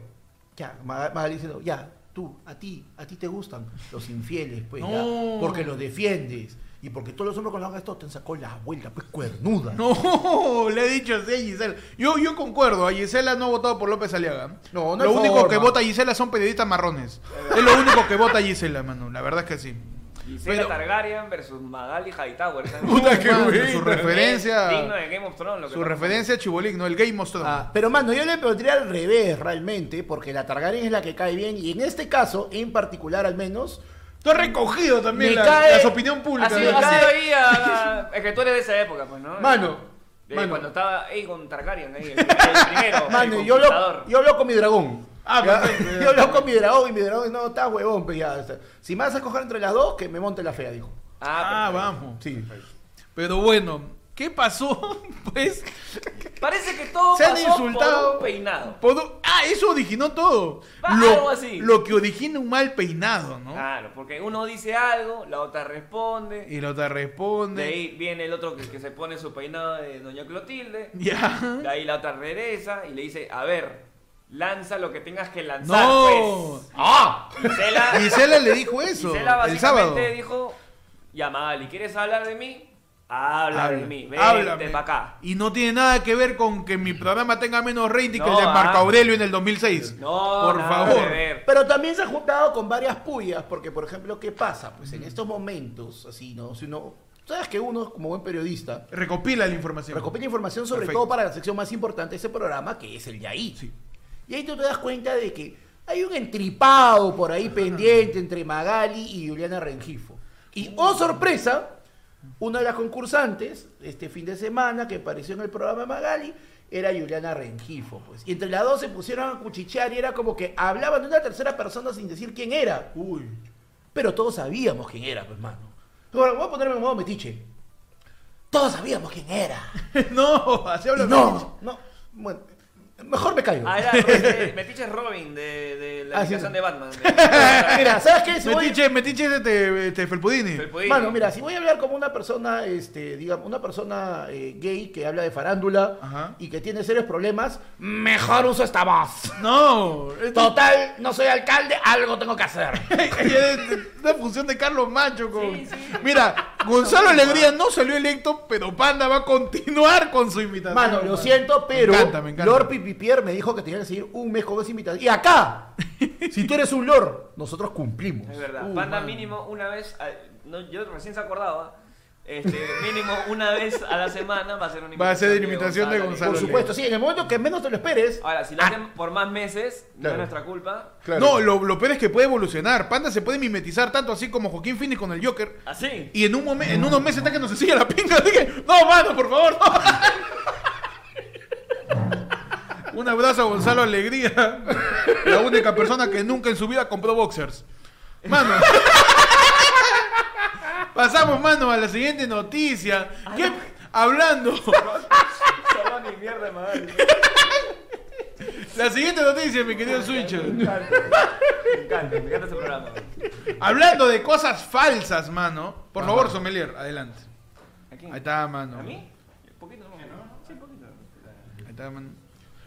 ya, Maga- Magali diciendo, ya, tú, a ti, a ti te gustan los infieles, pues, ya, porque los defiendes. Y porque todos los hombres con los hagan esto te han sacado la vuelta, pues, cuernuda. No, le he dicho así a Gisela. Yo, yo concuerdo, a Gisela no ha votado por López Aliaga. No, no Lo único forma. que vota Gisela son periodistas marrones. Es lo único que vota Gisela, mano. La verdad es que sí. Gisela Pero- Targaryen versus Magali Hightower. ¿sabes? Puta, qué mano, buena. su Su Digno referencia. de Game of Thrones. lo que Su pasa. referencia a Chibolín, ¿no? El Game of Thrones. Ah, pero mano, yo le pondría al revés realmente, porque la Targaryen es la que cae bien, y en este caso, en particular al menos, Tú has recogido también Me la, cae- las opinión pública. Ha sido, ha sido ahí a, es que tú eres de esa época, pues, ¿no? Mano, De mano. Cuando estaba Aegon Targaryen ahí, el, el primero. mano, el yo conquistador. lo, yo hablo con mi dragón. Ah, Ya, perfecto, yo hablo con mi dragón y mi dragón no está huevón, pues ya. o sea, si me vas a coger entre las dos, que me monte la fea, dijo. Ah, Ah, vamos. Sí. Pero bueno, ¿qué pasó? Pues Parece que todo se han pasó insultado. por un peinado. Por- Ah, eso originó todo. Va, Lo, algo así. lo que origina un mal peinado, ¿no? Claro, porque uno dice algo, la otra responde. Y la otra De responde. ahí viene el otro que, que se pone su peinado de Doña Clotilde. Ya. De ahí la otra regresa y le dice, a ver, lanza lo que tengas que lanzar, No. pues. ¡Ah! Gisela, Gisela le dijo eso Gisela el sábado. básicamente dijo, ya Magali, ¿quieres hablar de mí? Habla, de mí, vente háblame. para acá. Y no tiene nada que ver con que mi programa tenga menos rating que el No, de Marco ah. Aurelio en el 2006. No, Por nada favor. que ver. Pero también se ha juntado con varias puyas, porque por ejemplo, ¿qué pasa? Pues en estos momentos, así, ¿no? Si uno, sabes que uno, como buen periodista, Recopila la información. recopila información sobre Perfecto. todo para la sección más importante de ese programa, que es el de ahí. Sí. Y ahí tú te das cuenta de que hay un entripado por ahí pendiente entre Magali y Juliana Rengifo. Y, oh sorpresa, una de las concursantes este fin de semana que apareció en el programa Magali era Juliana Rengifo. Pues. Y entre las dos se pusieron a cuchichear y era como que hablaban de una tercera persona sin decir quién era. Uy. Pero todos sabíamos quién era, pues, mano. Ahora, voy a ponerme en modo metiche. Todos sabíamos quién era. no, así habla Y no, no. Bueno, mejor me callo. Ah, era este, Metiche Robin de, de la Ah, sí. aplicación de Batman. Mira, ¿sabes qué? Si voy- Metiche, metiche de este, este Felpudini. El Pudini. Mano, mira, si voy a hablar como una persona, este, digamos, una persona eh, gay que habla de farándula Ajá. y que tiene serios problemas, mejor uso esta voz. No, esto Total, no soy alcalde, algo tengo que hacer. es una función de Carlos Macho con... Sí, sí. Mira, Gonzalo Alegría no salió electo, pero Panda va a continuar con su invitación. Mano, lo siento, pero Me encanta, me encanta. Lord Pipipier me dijo que tenía que seguir un mes con esa invitación. Y acá, si tú eres un Lord, nosotros cumplimos. Es verdad. Uh, Panda mano. mínimo una vez, no, yo recién se acordaba, este, mínimo una vez a la semana va a ser una Va a ser imitación imitación de Gonzalo. Por supuesto, sí, en el momento que menos te lo esperes. Ahora, si lo ah, hacen por más meses, no Claro. es nuestra culpa. claro. No, lo, lo peor es que puede evolucionar. Panda se puede mimetizar tanto así como Joaquín Phoenix con el Joker. Así. Y en, un momen- en unos meses está que nos enseña la pinga. Así que, no, mano, por favor, no. Un abrazo a Gonzalo Alegría, la única persona que nunca en su vida compró boxers. Mano. Pasamos, mano, a la siguiente noticia. ¿Qué? Hablando. La siguiente noticia, mi querido Switcher. Me encanta, me encanta, me encanta este programa. Hablando de cosas falsas, mano. Por favor, Sommelier, adelante. ¿A quién? Ahí está, mano. ¿A mí? Poquito, no. Sí, poquito. Ahí está, mano.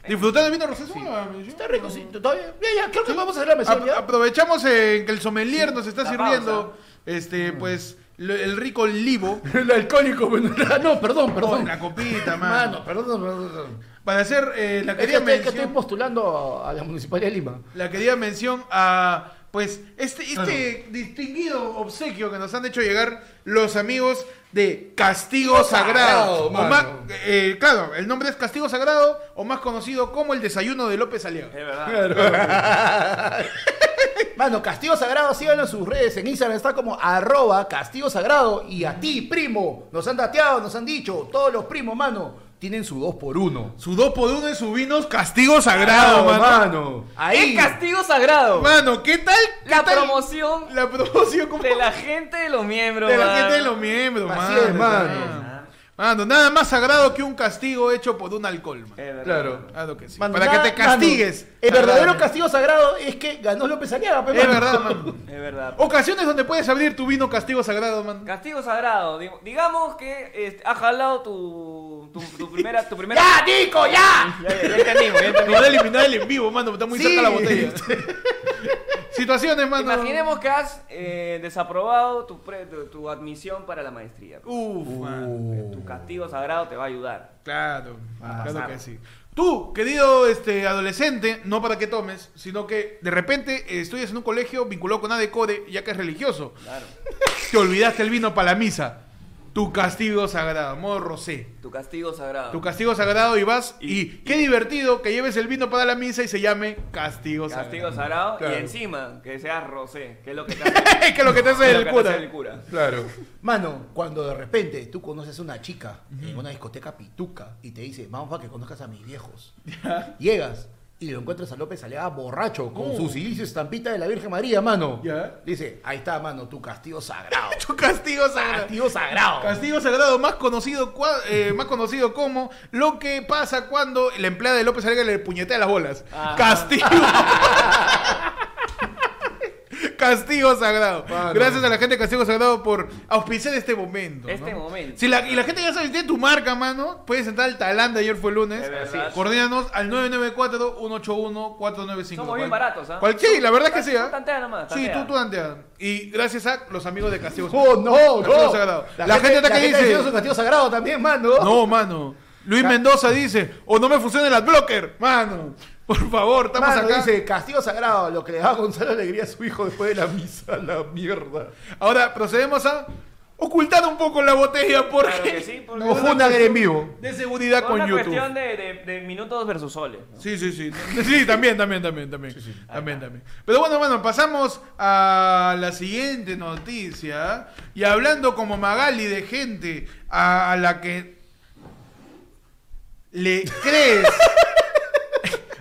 ¿Disfrutar del vino mención. Está rico, sí. Todavía, ya, ya, creo que vamos a hacer la ya. aprovechamos en que el sommelier nos está La sirviendo, pausa. este, pues, lo- el rico libo. El alcohólico, bueno, no, perdón, Oh, perdón. la copita, mano. Mano, perdón, perdón, perdón. Para hacer eh, la Es que querida estoy, que estoy mención, postulando a la Municipalidad de Lima. la querida mención a, pues, este, este distinguido obsequio que nos han hecho llegar los amigos de Castigo Sagrado. Sagrado, O más- eh, claro, el nombre es Castigo Sagrado, o más conocido como el desayuno de López Aliaga. Es verdad. Mano, Castigo Sagrado, síganlo en sus redes. En Instagram está como arroba Castigo Sagrado. Y a ti, primo, nos han dateado, nos han dicho, todos los primos, mano, tienen su 2 por 1 Su 2 por 1 de sus vinos Castigo Sagrado, mano. mano. Ahí. ¡Es castigo sagrado! Mano, ¿qué tal? ¿Qué La tal? promoción La promoción como de la gente de los miembros. de la mano. gente de los miembros, Así mano. es, mano. Mano. Mano, nada más sagrado que un castigo hecho por un alcohol, mano. Es verdad. Claro. Claro que sí. Mano, Para nada- que te castigues. mano, el verdadero castigo sagrado es que ganó López Aliaga, pe, Es mano. verdad, mano. Es verdad. Ocasiones donde puedes abrir tu vino castigo sagrado, man. Castigo sagrado. Digamos que este, has jalado tu, tu, tu primera. Tu primera... ¡Ya, Nico, ya! Ya, ya, ya entendimos, ya entendimos. a eliminar el en vivo, mano. Está muy Sí. cerca la botella. Situaciones, mano. Imaginemos que has eh, desaprobado tu, pre- tu, tu admisión para la maestría. Uf, man. Tu castigo sagrado te va a ayudar. Claro, a claro pasar. que sí. Tú, querido este, adolescente, no para que tomes, sino que de repente eh, estudias en un colegio vinculado con ADECODE, ya que es religioso. Claro. Te olvidaste el vino para la misa. Tu castigo sagrado, modo rosé. Tu castigo sagrado. Tu castigo sagrado y vas y, Y- qué divertido que lleves el vino para la misa y se llame castigo sagrado. Castigo sagrado Claro. y encima que seas rosé, que es lo que te hace, que es lo que te hace que es lo el que te cura. hace el cura. Claro. Mano, cuando de repente tú conoces a una chica en una discoteca pituca y te dice, vamos para que conozcas a mis viejos. Llegas y lo encuentras a López Aliaga borracho con Oh. su silicio estampita de la Virgen María, mano. Ya. Dice, ahí está, mano, tu castigo sagrado. Tu castigo sagrado. castigo sagrado. Castigo sagrado más conocido, eh, más conocido como lo que pasa cuando la empleada de López Aliaga le puñetea las bolas. Ah. Castigo. Castigo sagrado. Mano. Gracias a la gente de Castigo Sagrado por auspiciar este momento. Este ¿no? momento. Si la, y la gente ya sabe, si tiene tu marca, mano, puedes entrar al talán de ayer fue lunes. Es verdad. Coordínanos al 994-181-495. Somos bien baratos, ¿ah? Cual- sí, la verdad es que sí. ¿ah? Tú tantea nomás, Sí, tú, tú tantea. Y gracias a los amigos de Castigo Oh, no, Castigo no. Sagrado. La, gente, está que dice... su castigo sagrado también, mano. No, mano. Luis Mendoza dice, o no me funciona el adblocker. Mano, por favor, estamos Mano, acá. dice, castigo sagrado, lo que le da Gonzalo Alegría a su hijo después de la misa, la mierda. Ahora procedemos a ocultar un poco la botella porque Claro que sí, porque No fundan el en vivo. de seguridad con una YouTube. cuestión de, de- de minutos versus soles. ¿no? Sí, sí, sí. Sí, también, también, también, también. También, también. Pero bueno, bueno, pasamos a la siguiente noticia. Y hablando como Magali de gente a, a la que le crees.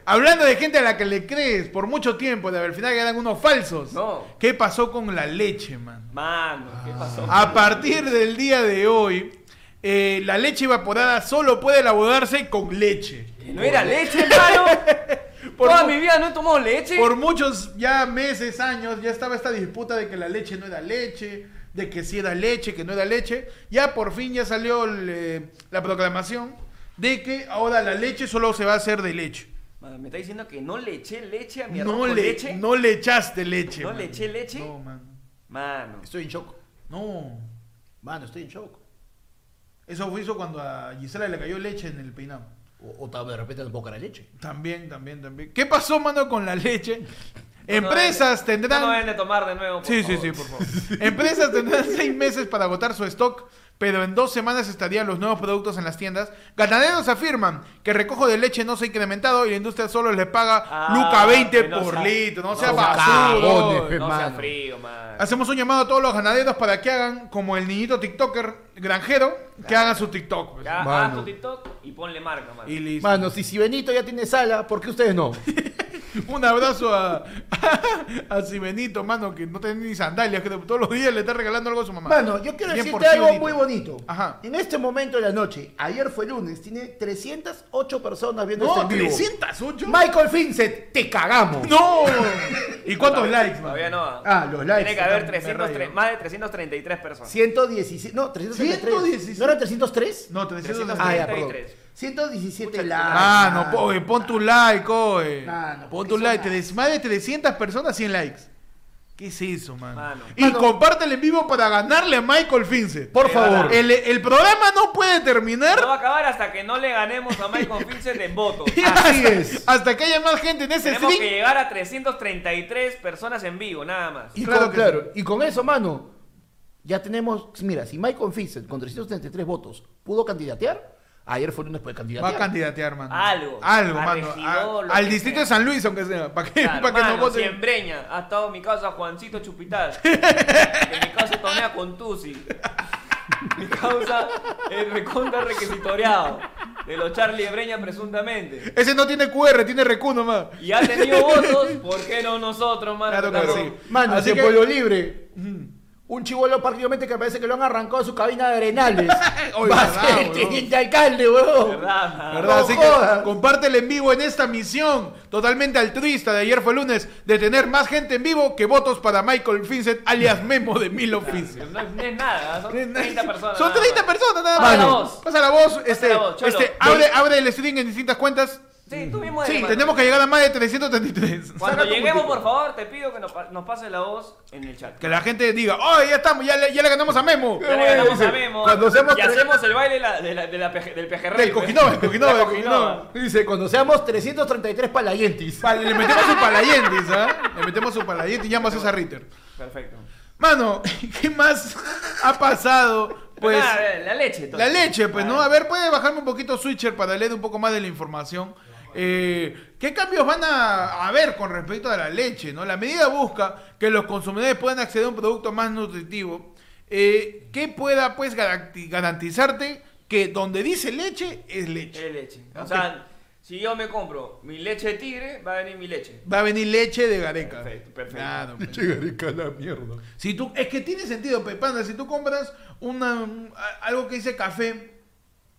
hablando de gente a la que le crees por mucho tiempo, de al final eran unos falsos. No. ¿Qué pasó con la leche, man? Mano, ¿qué pasó? A partir del día de hoy, eh, la leche evaporada solo puede elaborarse con leche. ¿No era leche, hermano? Por Toda mi vida no he tomado leche. Por muchos ya meses, años, ya estaba esta disputa de que la leche no era leche, de que sí era leche, que no era leche. Ya por fin ya salió el, eh, la proclamación de que ahora la leche solo se va a hacer de leche. Mano, me está diciendo que no le eché leche a mi arroz No con le, leche. no le echaste leche. ¿No man. le eché leche? No, man. Mano. Estoy en shock. No. Mano, estoy en shock. Eso fue hizo cuando a Gisela le cayó leche en el peinado. O, o de repente tampoco la leche. También, también, también. ¿Qué pasó, mano, con la leche? No Empresas deben- tendrán... No deben de tomar de nuevo, por Sí, sí, favor. sí, por favor. Empresas tendrán seis meses para agotar su stock, pero en dos semanas estarían los nuevos productos en las tiendas. Ganaderos afirman que el recojo de leche no se ha incrementado y la industria solo les paga Ah, Luca 20 que no por sea- litro. No no sea basura. No sea Mano. frío, man. Hacemos un llamado a todos los ganaderos para que hagan como el niñito TikToker granjero, que hagan su TikTok. pues. Ya, Mano. haz tu TikTok y ponle marca, man. Y listo. Mano, si, si Benito ya tiene sala, ¿por qué ustedes no? Un abrazo a, a Sibenito, mano, que no tiene ni sandalias, que todos los días le está regalando algo a su mamá. Mano, yo quiero Bien decirte algo Sibenito. muy bonito. Ajá. En este momento de la noche, ayer fue lunes, tiene 308 personas viendo No, este en vivo. 308. Michael Finset, te cagamos. ¡No! ¿Y cuántos likes, man? Todavía no. Ah, los likes. Tiene que haber me 303 rayo. más de 333 personas. 117, no, 333. 117. ¿No eran 303? No, 300. Ah, ya, perdón. 333. 117 Pucha, likes. Mano, mano. po- oye, pon tu like, oye. Mano, Pon ¿qué tu like. Te- Más de 300 personas, 100 likes. ¿Qué es eso, mano? Mano. Y Mano. compártelo en vivo para ganarle a Michael Fince. Por favor. El, el programa no puede terminar No va a acabar hasta que no le ganemos a Michael Vincent en votos. Así es. hasta que haya más gente en ese Tenemos que llegar a 333 personas en vivo, nada más. Y Claro con, claro, sí. y con eso, mano, ya tenemos. Mira, si Michael Vincent con 333 votos pudo candidatear, ayer fue lunes puede Va candidatear. a candidatear, mano. Algo. Algo, mano. regidor, A- lo al distrito sea. de San Luis, aunque sea. Para que, Claro, para que mano, voten. Siembreña, ha estado en mi casa Juancito Chupital. que mi causa tonea con Tusi. Mi causa es recontra requisitoriado. De los Charlie Breña presuntamente. Ese no tiene QR, tiene recu nomás. Y ha tenido votos, ¿por qué no nosotros, mano? Claro que sí. Mano, Así que- Pueblo Libre. Un chivolo prácticamente que parece que lo han arrancado de su cabina de arenales. Oye, Va a ser el teniente alcalde, weón. ¿Verdad? ¿Verdad? No Así jodas. que compártelo en vivo en esta misión totalmente altruista de ayer fue lunes de tener más gente en vivo que votos para Michael Vincent alias Memo de Milo Vincent. No, es- no es nada, son 30 personas. Son nada 30 más. personas nada Pasa más. la voz. Pasa la voz. Este, la voz, este, abre, abre el stream en distintas cuentas. Sí, tú mismo Sí, eres, mano. tenemos que llegar a más de 333. Cuando Saca tu lleguemos, por favor, te pido que nos, pa- nos pases la voz en el chat. Que la gente diga, oh, ya estamos, ya le, ya le ganamos a Memo. Ya le ganamos dice, a Memo. cuando seamos y tres- hacemos el baile de la- de la- de la peje- del pejerrey. Del Cojinova, del Cojinova, La del Cojinova. Dice, cuando seamos 333 palayentis. Pa- le metemos su palayendis, ¿ah? Le metemos su palayendis y llamo a César Ritter. Perfecto. Mano, ¿qué más ha pasado? Pues Nada, la leche. la entonces. leche, pues, ¿no? A ver, puede bajarme un poquito Switcher para leer un poco más de la información. Eh, ¿Qué cambios van a haber con respecto a la leche? ¿no? La medida busca que los consumidores puedan acceder a un producto más nutritivo eh, que pueda pues garanti- garantizarte que donde dice leche es leche. Es leche. O sea, si yo me compro mi leche de tigre, va a venir mi leche. Va a venir leche de Gareca. Perfecto, perfecto. Claro, pues. Llegaré la mierda. Si tú, es que tiene sentido, Pepanda, si tú compras una, algo que dice café,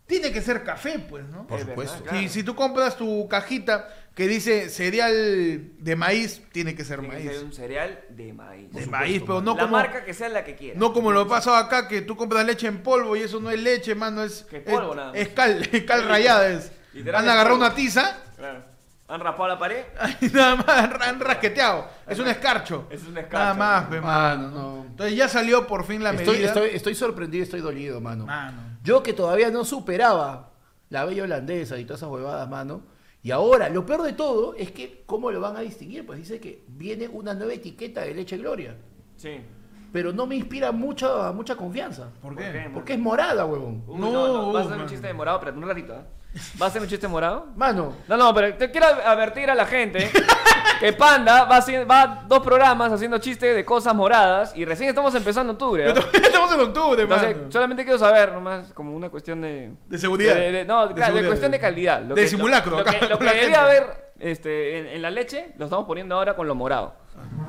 tiene que ser café, pues, ¿no? Por Es supuesto. verdad, claro. Si, si tú compras tu cajita que dice cereal de maíz, tiene que ser Tiene que maíz. ser un cereal de maíz. De maíz, pero no la como, marca que sea la que quiera. no como lo pasado acá, que tú compras leche en polvo y eso no es leche, mano, es, Que es polvo nada más. es cal, es cal rayada. Es. Han agarrado una tiza Claro. Han raspado la pared. y nada más han rasqueteado. Es un escarcho. Es un escarcho. Nada más, pe, mano. Mano, no. Entonces ya salió por fin la Estoy, medida. estoy, estoy sorprendido, estoy dolido, mano. Mano. Yo que todavía no superaba la bella holandesa y todas esas huevadas, mano. Y ahora, lo peor de todo es que, ¿cómo lo van a distinguir? Pues dice que viene una nueva etiqueta de leche Gloria. Sí. Pero no me inspira mucha, mucha confianza. ¿Por ¿Por qué? Porque es morada, huevón. Uy, No, no, no, ¿Vas a hacer man. un chiste de morado? Espérate, un ratito, ¿eh? ¿Vas a hacer un chiste morado? Mano, No, no, pero te quiero advertir a la gente que Panda va, haci- va dos programas haciendo chistes de cosas moradas y recién estamos empezando octubre. ¿eh? Estamos en octubre, Entonces, mano. solamente quiero saber, nomás, como una cuestión de... De seguridad. de- de- no, De claro, de, cuestión de calidad. Lo De que- simulacro, Lo, lo acá, que, lo que gente. haber este, en, en la leche, lo estamos poniendo ahora con lo morado.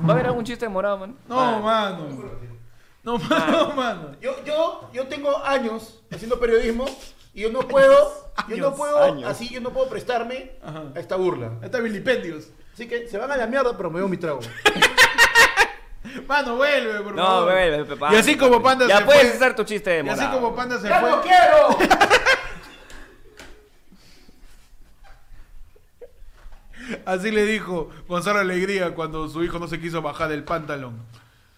¿Va a haber algún chiste de morado, man? No, Ah. mano. No, mano, mano. yo, yo, yo tengo años haciendo periodismo y yo no puedo, yo no puedo, años. así yo no puedo prestarme Ajá. a esta burla. Ahí está vilipendios. Así que se van a la mierda, pero me veo mi trago. Mano, vuelve, por No, favor. bebé, bebé, Y así como Panda Ya se puedes fue. hacer tu chiste de Y así como Panda se ¡Ya fue. no quiero! Así le dijo Gonzalo Alegría cuando su hijo no se quiso bajar del pantalón.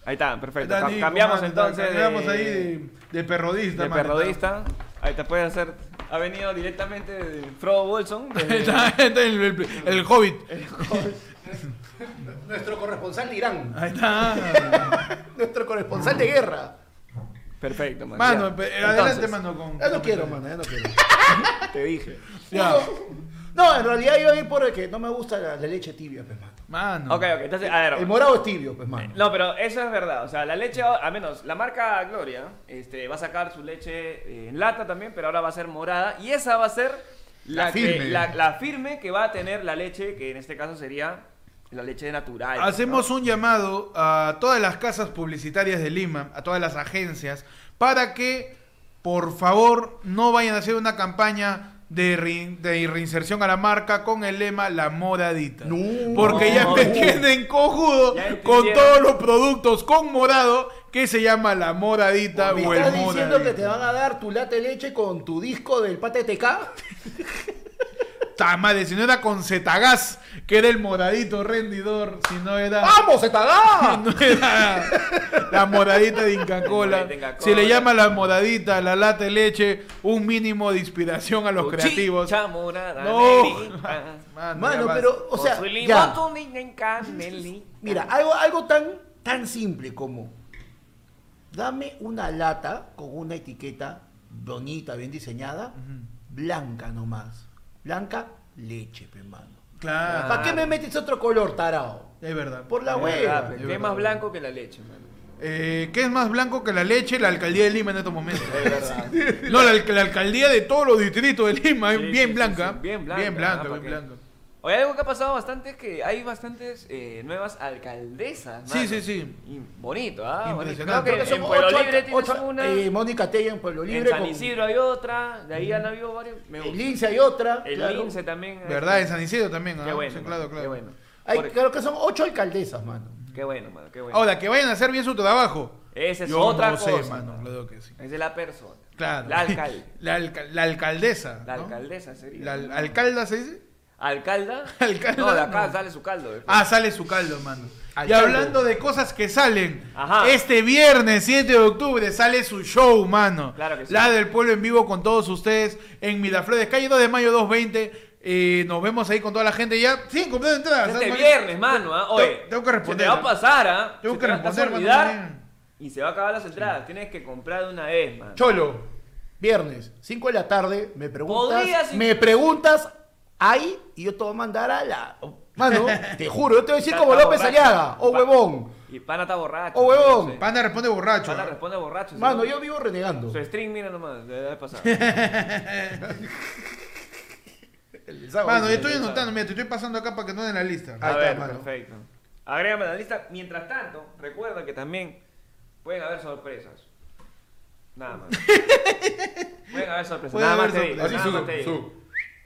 Ahí está, perfecto. Está Cam- Nico, cambiamos entonces Cambiamos de, ahí de, de perrodista. de mano. perrodista. Ahí te puedes hacer... Ha venido directamente de Frodo desde- está el, el- el hobbit. Nuestro corresponsal de Irán. Ahí está. Nuestro corresponsal de guerra. Perfecto, man. Mano, adelante, mano. Con, Ya no quiero, mano, ya no quiero. Te dije. Ya. No, en realidad yo voy por el que no me gusta la, la leche tibia, mano. Mano. Ok, ok, entonces, a ver. El morado es tibio, pues, mano. No, pero eso es verdad. O sea, la leche, al menos la marca Gloria, este, va a sacar su leche eh, en lata también, pero ahora va a ser morada. Y esa va a ser la, La que- firme. la, la firme que va a tener la leche, que en este caso sería la leche natural. Hacemos ¿no? un llamado a todas las casas publicitarias de Lima, a todas las agencias, para que por favor no vayan a hacer una campaña de, rein- de reinserción a la marca con el lema La Moradita. No. Porque ya No. me tienen cojudo con todos los productos con morado que se llama la moradita ¿Me o el estás diciendo que te van a dar tu late leche con tu disco del pate TK? Ta madre, si no era con Zetagas, que era el moradito rendidor, si no era... ¡Vamos! No era la moradita de Inca Cola. Si le llama la moradita, la lata de leche, un mínimo de inspiración a los creativos. Morada, No. Mano, pero, o sea, ya. tu niña en canelita. Mira, algo, algo tan, tan simple como dame una lata con una etiqueta bonita, bien diseñada, blanca nomás. Blanca, leche, pe mano. Claro, ¿Para qué me metes otro color, tarao? es verdad. Por la hueva. que es verdad. más blanco que la leche, mano. Eh, ¿Qué es más blanco que la leche? La alcaldía de Lima en estos momentos. Es verdad. No, la, la alcaldía de todos los distritos de Lima, es Sí, bien, sí, blanca. sí, bien blanca, Bien blanca, ah, bien ¿para qué? blanca. Oye, algo que ha pasado bastante es que hay bastantes eh, nuevas alcaldesas. Sí, mano. sí, sí. Y bonito, ¿ah? Bonito. Impresionante. Creo que, en Pueblo ocho- Libre tienes ocho- una. eh, Mónica Tella en Pueblo en Libre. San con- Isidro hay otra. De ahí han habido varios. En. Lince hay otra. El claro. Lince también. ¿Verdad? En San Isidro también. Qué ¿ah? bueno. Sí, mano, claro, claro. Qué bueno. Hay- creo que son ocho alcaldesas, mano. Qué bueno, mano. Qué bueno. Ahora, que vayan a hacer bien su trabajo. Esa es Yo otra no sé, cosa. mano, mano. claro que sí. Es de la persona. Claro. La alcalde. La, alca- la alcaldesa. La ¿no? alcaldesa sería. La al- alcalda se dice. ¿Alcalda? Alcalda, No, de acá no. sale su caldo. eh. Ah, sale su caldo, mano. Y hablando de cosas que salen, Ajá. este viernes 7 de octubre sale su show, mano. Claro que sí. La del pueblo en vivo con todos ustedes en Miraflores, calle 2 de mayo 220. Eh, nos vemos ahí con toda la gente ya. Sí, comprando entradas. Este ¿sabes, viernes, mano. ¿ah? Tengo- Oye, tengo que responder, Se te va a ¿ah? pasar, ¿ah? Tengo Se que te vas a responder, mano, olvidar también. y se va a acabar las entradas. Tienes que comprar de una vez, man. Cholo. Viernes, 5 de la tarde, me preguntas. Podrías- Me preguntas ahí y yo te voy a mandar a la. Mano, te juro, yo te voy a decir Está- como está López borracho. Aliaga, o Pa- huevón. Y Pana está borracho. Oh, huevón. no sé. Panda responde borracho. Pana ¿ah? responde borracho. Mano, ¿sí? yo vivo renegando. Su string, mira nomás, de la vez pasada. Mano, yo estoy anotando, mira, te estoy pasando acá para que no den la lista. A Ahí está, ver, mano. perfecto. Agrégame a la lista. Mientras tanto, recuerda que también pueden haber sorpresas. Nada más. pueden haber sorpresas. Puede nada, haber más te digo, sorpresas. nada Así más te digo.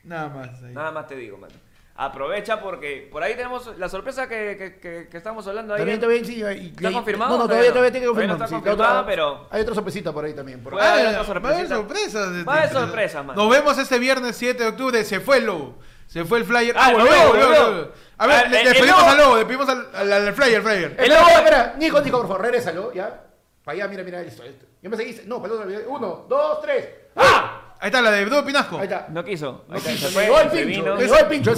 Nada más. ahí. Nada más te digo, mano. Aprovecha porque por ahí tenemos la sorpresa que, que, que, que estamos hablando ahí. También, también, sí. y- ¿Está confirmado No, no, todavía, todavía tiene que Todavía no confirmar. está sí, confirmado, otra- pero- Hay otra sorpresita por ahí también. por Ah, otra va a haber sorpresas. Va a haber sorpresas, mano. Nos vemos este viernes 7 de octubre. Se fue el lobo. Se fue el flyer. Ah, volvió, volvió, volvió, volvió. volvió. A ver, Ah, le, el- el despedimos lobo- al lobo, despedimos al, al, al flyer, flyer. Espera, espera, espera. Nico, Nico, por favor, regrésalo, ¿ya? Para allá, mira, mira, esto, esto. Yo me seguiste. No, para el otro video. Uno, dos, tres. ¡Ah! Ahí está la de Dudo Pinasco. Ahí está. No quiso. Ahí está, Me se fue, llegó el se pincho. vino. Llegó el pincho,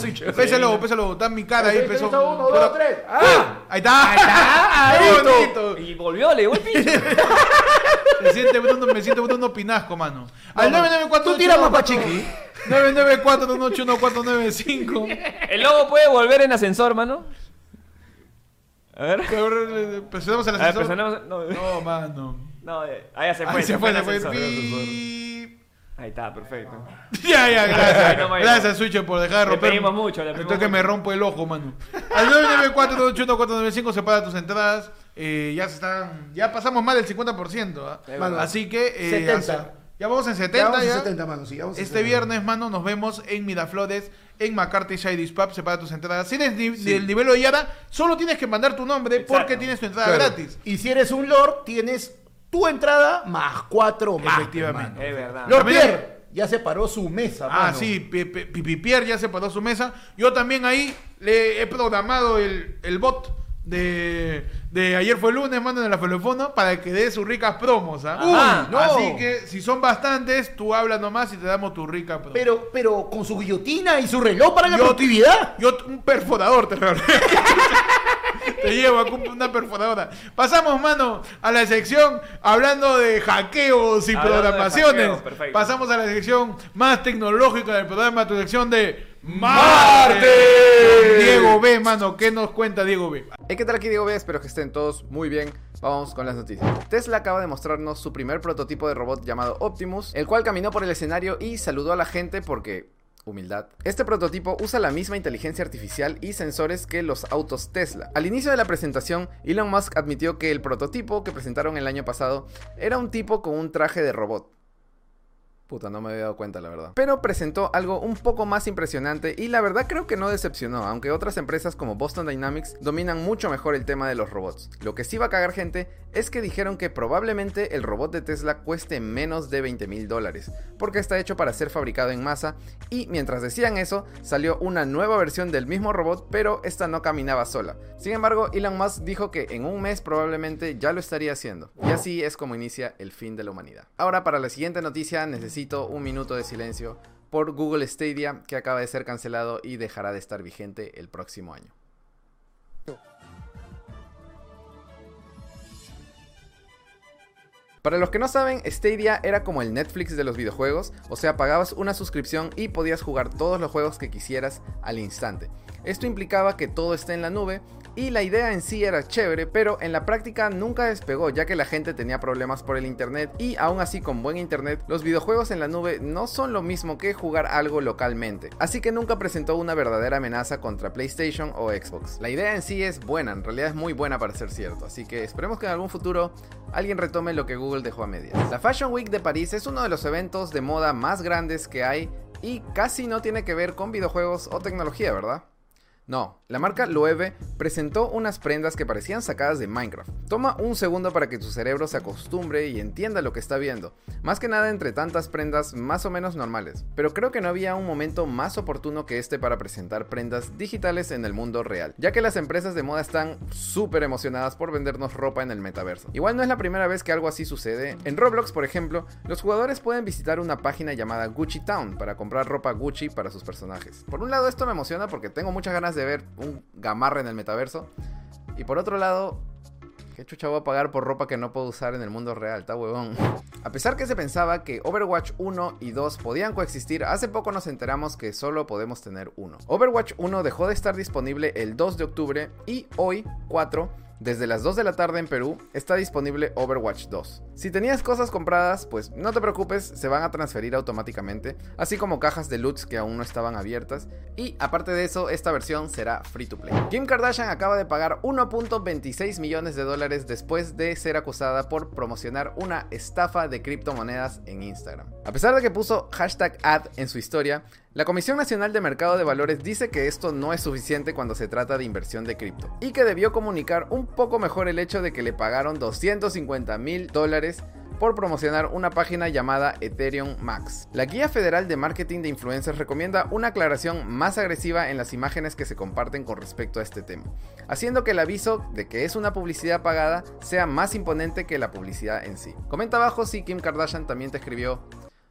el lobo, pesa el lobo. Está en mi cara ahí, está, Uno, dos, tres. ¡Ah! Ahí está. Ahí está. ahí Qué está. bonito. Y volvió, le llegó el pincho. Me siente Bruno, me siento Bruno Pinasco, mano. Al 994 Tú tiras más pa' chiqui. 994 El lobo puede volver en ascensor, mano. A ver. Presionamos el A ver, ascensor. presionamos- No, No, mano. no, eh, ahí se fue. Ahí se fue, en se fue. ascensor. Pi- Ahí está, perfecto. Ya, ya, gracias. Gracias, Switcher, por dejar de Le romper. pedimos mucho, le pedimos Esto que me mucho. rompo el ojo, mano. Al 994 separa tus entradas. Eh, ya se están. Ya pasamos más del 50%. ¿ah? Mano, Así que. eh, 70. hace- ya vamos en Ya 70. vamos a ya. 70, mano, sí, vamos Este 70. viernes, mano, nos vemos en Miraflores, en McCarthy Shadys Pub, separa tus entradas. Si eres ni- del nivel de Yara, solo tienes que mandar tu nombre Exacto. porque tienes tu entrada Claro. gratis. Y si eres un Lord, tienes tu entrada más cuatro más. Efectivamente. Es verdad. Lord Pierre ya separó su mesa, Ah, mano. sí, Pi- Pi- Pipi Pierre ya se paró su mesa. Yo también ahí le he programado el, el bot de, de ayer fue lunes, mano, en la Felofono, para que dé sus ricas promos. ¿ah? Ajá. Uy, no. Así que si son bastantes, tú hablas nomás y te damos tu rica promo. Pero, pero con su guillotina y su reloj para la Yo- productividad. Yo un perforador te regalé. Te llevo a cumplir una perforadora. Pasamos, mano, a la sección hablando de hackeos y Hablando programaciones. Pasamos a la sección más tecnológica del programa, tu sección de Marte. Marte. Diego B, mano, ¿qué nos cuenta Diego B? Hey, ¿qué tal aquí Diego B? Espero que estén todos muy bien. Vamos con las noticias. Tesla acaba de mostrarnos su primer prototipo de robot llamado Optimus, el cual caminó por el escenario y saludó a la gente porque... Humildad. Este prototipo usa la misma inteligencia artificial y sensores que los autos Tesla. Al inicio de la presentación, Elon Musk admitió que el prototipo que presentaron el año pasado era un tipo con un traje de robot. Puta, no me había dado cuenta, la verdad. Pero presentó algo un poco más impresionante y la verdad creo que no decepcionó, aunque otras empresas como Boston Dynamics dominan mucho mejor el tema de los robots. Lo que sí va a cagar gente es que dijeron que probablemente el robot de Tesla cueste menos de 20 mil dólares, porque está hecho para ser fabricado en masa y mientras decían eso, salió una nueva versión del mismo robot, pero esta no caminaba sola. Sin embargo, Elon Musk dijo que en un mes probablemente ya lo estaría haciendo. Y así es como inicia el fin de la humanidad. Ahora para la siguiente noticia necesito un minuto de silencio por Google Stadia que acaba de ser cancelado y dejará de estar vigente el próximo año. Para los que no saben, Stadia era como el Netflix de los videojuegos, o sea, pagabas una suscripción y podías jugar todos los juegos que quisieras al instante. Esto implicaba que todo esté en la nube y la idea en sí era chévere, pero en la práctica nunca despegó ya que la gente tenía problemas por el internet y aún así con buen internet los videojuegos en la nube no son lo mismo que jugar algo localmente, así que nunca presentó una verdadera amenaza contra PlayStation o Xbox. La idea en sí es buena, en realidad es muy buena para ser cierto, así que esperemos que en algún futuro alguien retome lo que Google dejó a medias. La Fashion Week de París es uno de los eventos de moda más grandes que hay y casi no tiene que ver con videojuegos o tecnología, ¿verdad? No, la marca Loewe presentó unas prendas que parecían sacadas de Minecraft. Toma un segundo para que tu cerebro se acostumbre y entienda lo que está viendo, más que nada entre tantas prendas más o menos normales, pero creo que no había un momento más oportuno que este para presentar prendas digitales en el mundo real, ya que las empresas de moda están súper emocionadas por vendernos ropa en el metaverso. Igual no es la primera vez que algo así sucede, en Roblox por ejemplo, los jugadores pueden visitar una página llamada Gucci Town para comprar ropa Gucci para sus personajes. Por un lado esto me emociona porque tengo muchas ganas de ver un gamarra en el metaverso. Y por otro lado, ¿qué chucha voy a pagar por ropa que no puedo usar en el mundo real? Está huevón. A pesar que se pensaba que Overwatch 1 y 2 podían coexistir, hace poco nos enteramos que solo podemos tener uno. Overwatch 1 dejó de estar disponible el 2 de octubre y hoy, 4, desde las 2 de la tarde en Perú está disponible Overwatch 2. Si tenías cosas compradas, pues no te preocupes, se van a transferir automáticamente, así como cajas de loots que aún no estaban abiertas. Y aparte de eso, esta versión será free to play. Kim Kardashian acaba de pagar 1.26 millones de dólares después de ser acusada por promocionar una estafa de criptomonedas en Instagram. A pesar de que puso hashtag ad en su historia, la Comisión Nacional de Mercado de Valores dice que esto no es suficiente cuando se trata de inversión de cripto y que debió comunicar un poco mejor el hecho de que le pagaron 250 mil dólares por promocionar una página llamada Ethereum Max. La Guía Federal de Marketing de Influencers recomienda una aclaración más agresiva en las imágenes que se comparten con respecto a este tema, haciendo que el aviso de que es una publicidad pagada sea más imponente que la publicidad en sí. Comenta abajo si Kim Kardashian también te escribió,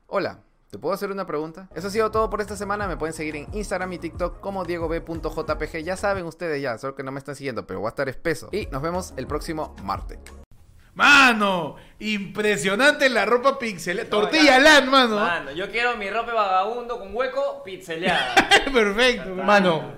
hola, ¿Te puedo hacer una pregunta? Eso ha sido todo por esta semana. Me pueden seguir en Instagram y TikTok como diegob.jpg. Ya saben ustedes ya, solo que no me están siguiendo, pero va a estar espeso. Y nos vemos el próximo martes. Mano, impresionante la ropa pixel. Tortilla ya. LAN, mano. Mano, yo quiero mi ropa vagabundo con hueco pixeleada. Perfecto. Mano,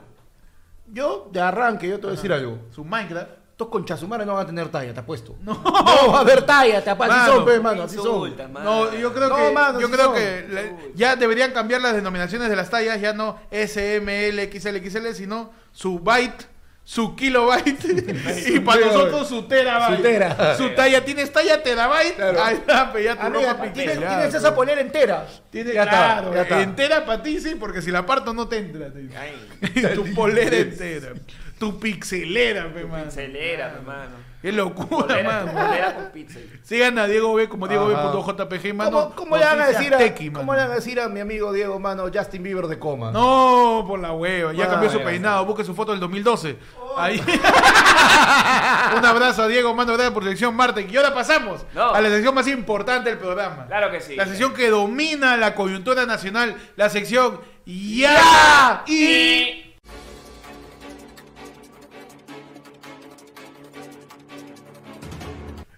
yo de arranque, yo te voy a decir algo. Su Minecraft. Estos conchasumares no van a tener talla, te apuesto. No, va a haber talla, te apuesto. Así Mano, son, pe, mano, así son. Mano. No, yo creo No, que, mano, yo sí creo son. que la- ya deberían cambiar las denominaciones de las tallas, ya no S, M, L, XL, XL, sino su byte, su kilobyte y para nosotros su terabyte. Su tera. Su talla, ¿tienes talla terabyte? Claro. Ahí está, pe, ya tu Amiga, ropa tienes, tienes esa polera entera. Tiene, ya claro, está, ya está. entera para ti sí, porque si la parto no te entra. Ay, tu polera entera. Tu pixelera, pe, mano. pixelera, hermano. Qué locura, Polera, mano. polera con pixel. Sigan a Diego B como Diego. B.jpg, mano. ¿Cómo, cómo le van a decir a, Tequi, cómo mano. le van a decir a mi amigo Diego, mano, Justin Bieber de coma? No, por la hueva. Ya Ah, cambió su peinado. Busque su foto del 2012. Ahí. Un abrazo a Diego, mando gracias por sección Marte. Y ahora pasamos No. a la sección más importante del programa. Claro que sí. La sección que domina la coyuntura nacional. La sección Ya, y... Y...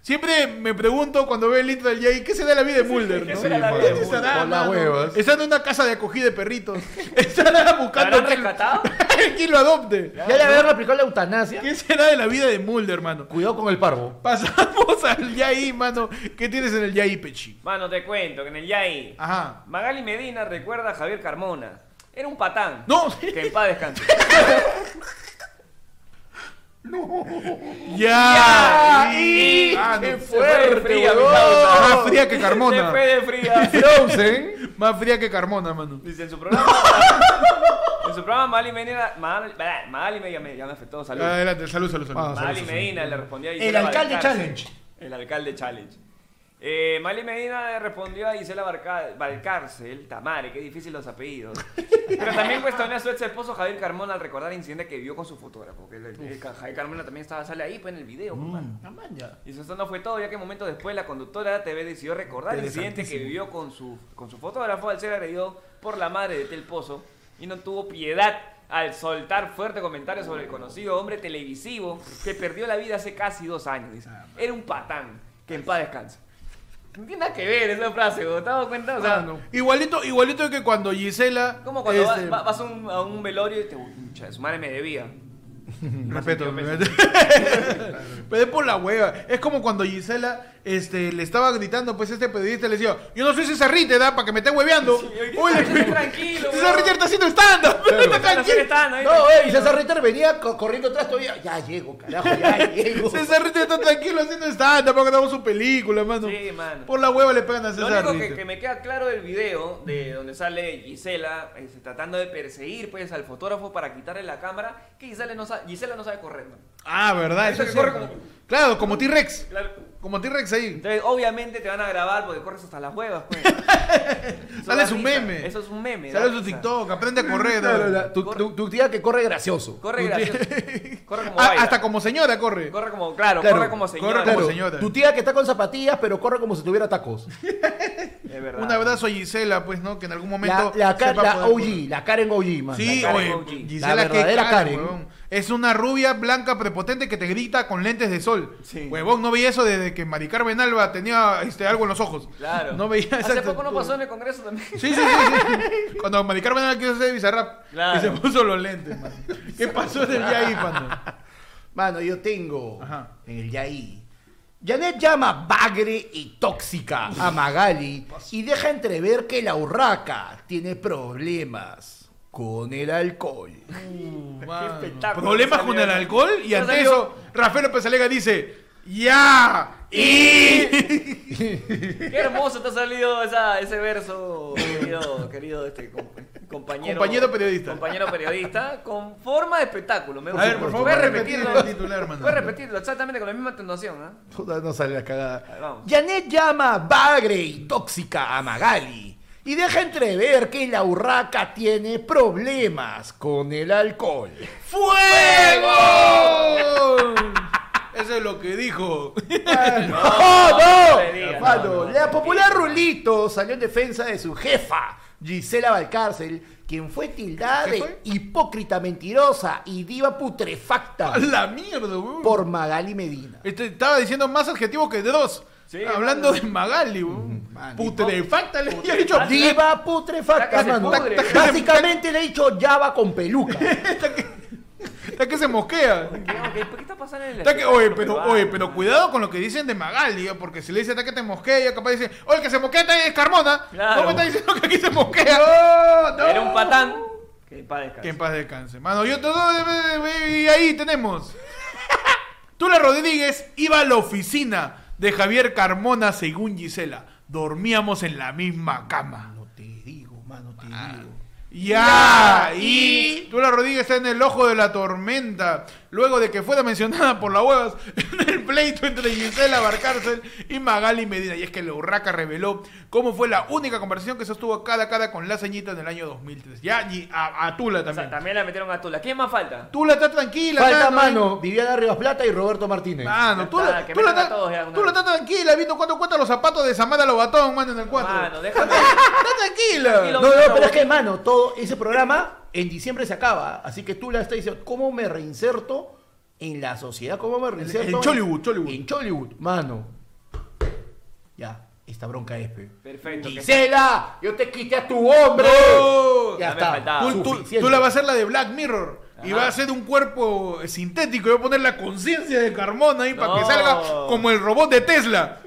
Siempre me pregunto cuando veo el intro del Jay, ¿qué será de la vida de Mulder? ¿qué no? será la vida de mano. estará, Con las mano? huevas. Está en una casa de acogida de perritos. Estará buscando ¿Habrán quién- rescatado? quién lo adopte. Ya le habían aplicado la eutanasia. ¿Qué será de la vida de Mulder, mano? Cuidado con el parvo. Pasamos al Yai, mano. ¿Qué tienes en el Yai, Pechi? Mano, te cuento que en el Yai, Ajá. Magali Medina recuerda a Javier Carmona. Era un patán. No. Que en paz descanse. Ya. y- Ah, no. ¡Qué Se fue fría. Más fría que Se Carmona. fue de fría. Frozen. Más fría que Carmona, mano. Dice en su programa. en su programa, Magali Medina. Magali, Medina me, ya me afectó, salud. Adelante, salud, salud, salud. Ah, Magali salud, salud. Medina le respondió a El alcalde challenge. El alcalde challenge. Eh, Magali Medina respondió a Gisela Barca- Valcárcel, Tamare, qué difícil los apellidos. Pero también cuestionó a su ex esposo Javier Carmona al recordar el incidente que vio con su fotógrafo. Que el- el- Javier Carmona también estaba, sale ahí pues, en el video. pues, mano. Ah, man, ya. Y eso no fue todo, ya que momentos después la conductora de TV decidió recordar el incidente que vivió con su, con su fotógrafo al ser agredido por la madre de Tel Pozo y no tuvo piedad al soltar fuerte comentarios sobre el conocido hombre televisivo que perdió la vida hace casi dos años. dice. Era un patán, que en paz descanse. No tiene nada que ver esa frase, ¿no? ¿te has dado cuenta? O sea, Ah, no. Igualito, igualito que cuando Gisela. como cuando este, vas, vas a, un, a un velorio y te "Pucha, su madre me debía. Respeto. Pero es por la hueva. Es como cuando Gisela este, le estaba gritando, pues este periodista le decía, yo no soy César Ritter, ¿da? Para que me esté hueveando. Sí, oye, tranquilo, César. Ritter está haciendo stand-up. Está tranquilo. stand, ahí, No, tranquilo. ey, César Ritter venía co- corriendo atrás todavía. Ya llego, carajo, ya llego. César Ritter está tranquilo haciendo stand-up porque grabamos su película, mano. Sí, mano. Por la hueva le pegan a Lo César único que, Ritter. que me queda claro del video, de donde sale Gisela este, tratando de perseguir pues, al fotógrafo para quitarle la cámara, que Gisela no sabe, Gisela no sabe correr. ¿no? Ah, verdad. Eso es corre cierto. como- Claro, como T-Rex. Claro. Como T-Rex ahí. Entonces, obviamente te van a grabar porque corres hasta las huevas. Pues. Sale su meme. Eso es un meme. Sale su risa. TikTok, aprende a correr. Claro, ¿no? la- tu, tu- tu tía que corre gracioso. Corre Tu gracioso. Corre como Ah, baila. hasta como señora corre. Corre como, claro, Claro, corre como señora. corre como Claro, señora. Tu tía que está con zapatillas, pero corre como si tuviera tacos. Es verdad. Un abrazo a Gisela, pues, ¿no? Que en algún momento. La, la, la OG, la Karen OG, man. Sí, La Karen oye, OG. Gisela, La verdadera Karen. huevón. Es una rubia blanca prepotente que te grita con lentes de sol. Sí. Huevón, no veía eso desde que Mari Carmen Alba tenía este, algo en los ojos. Claro. No veía esa Hace poco no pasó en el Congreso también. Sí, sí, sí, sí. Cuando Mari Carmen Alba quiso hacer Bizarrap Claro. y se puso los lentes, man. ¿Qué pasó en el ahí, mano? Mano, yo tengo Ajá. en el Yaí. Janet llama bagre y tóxica a Magali y deja entrever que la urraca tiene problemas con el alcohol. Mano. espectáculo Problemas con el alcohol y ante salió. eso Rafael López Alega dice ¡Ya! ¡Y! Qué hermoso te ha salido esa, ese verso, querido, querido este, com- compañero. Compañero periodista. Compañero periodista, con forma de espectáculo. Me A gusta. ver, por favor, Puedes repetir repetirlo. el titular. Puedes repetirlo exactamente con la misma entonación, ¿ah? Puta, no sale la A cagada. ver, vamos. Janet llama bagre y tóxica a Magali y deja entrever que la urraca tiene problemas con el alcohol. ¡Fuego! Eso es lo que dijo. ¡No, no! no, no, la popular Rulito salió en defensa de su jefa, Gisela Valcárcel, quien fue tildada ¿Qué de fue? hipócrita mentirosa y diva putrefacta A la mierda, weón. por Magali Medina. Este, estaba diciendo más adjetivos que Dross. Sí, Hablando mano. de Magali. Putrefacta le había dicho. Diva putrefacta, mano. pudre. Básicamente le he dicho Java con peluca. Está que se mosquea. ¿Qué, ok, ¿Por qué está pasando en el Está que, oye, pero, oye, pero cuidado con lo que dicen de Magali, ¿eh? porque si le dice está que te mosquea, capaz dice, oye, el que se mosquea es Carmona. Claro. No me está diciendo que aquí se mosquea. No, no. Era un patán. Que en paz descanse. Que en paz descanse. Mano, yo todo. Y ahí tenemos. Tula Rodríguez iba a la oficina de Javier Carmona según Gisela. Dormíamos en la misma cama. No te digo, mano, te Ah. digo. Ya, y Tula Rodríguez está en el ojo de la tormenta, luego de que fuera mencionada por la huevas en el pleito entre Gisela Barcárcel y Magali Medina. Y es que la Urraca reveló cómo fue la única conversación que sostuvo cada a cada con la ceñita en el año 2003. Ya, y a, a Tula O sea, también. también la metieron a Tula. ¿Quién más falta? Tula está tranquila, Falta mano. mano, Viviana Rivas Plata y Roberto Martínez. Mano, Tula, Tula está, todos ya, una Tula está tranquila, viendo cuánto cuesta los zapatos de Samara Lobatón, mano, en el 4. Mano, déjame. Está tranquila. Tranquilo. No, no, pero es que, mano, todo ese programa en diciembre se acaba. Así que tú la estás diciendo, ¿cómo me reinserto en la sociedad? ¿Cómo me reinserto? en Chollywood, Chollywood. En Chollywood, mano. Ya, esta bronca es, pe. Perfecto. Gisela, yo te quité a tu hombre. No. Ya está. Tú, tú- suficiente. tú la vas a hacer la de Black Mirror. Y Ajá. va a ser un cuerpo sintético. Y va a poner la conciencia de Carmona ahí para que salga como el robot de Tesla.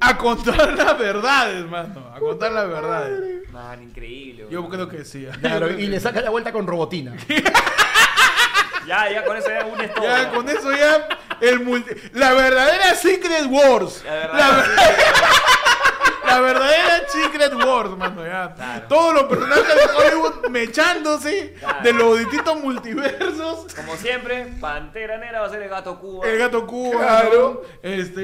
A contar las verdades, mano. A contar las verdades. Man, increíble. Yo creo que sí. Claro, y le saca la vuelta con robotina. Ya, ya con eso ya unes todo. Ya, con eso ya. El multi- La verdadera Secret Wars. La verdad. La, ver- La verdadera Secret Wars, mano, ya. Todos los personajes de Hollywood mechándose Claro. de los distintos multiversos. Como siempre, Pantera Negra va a ser el gato Cuba. El gato Cuba, Claro. Este,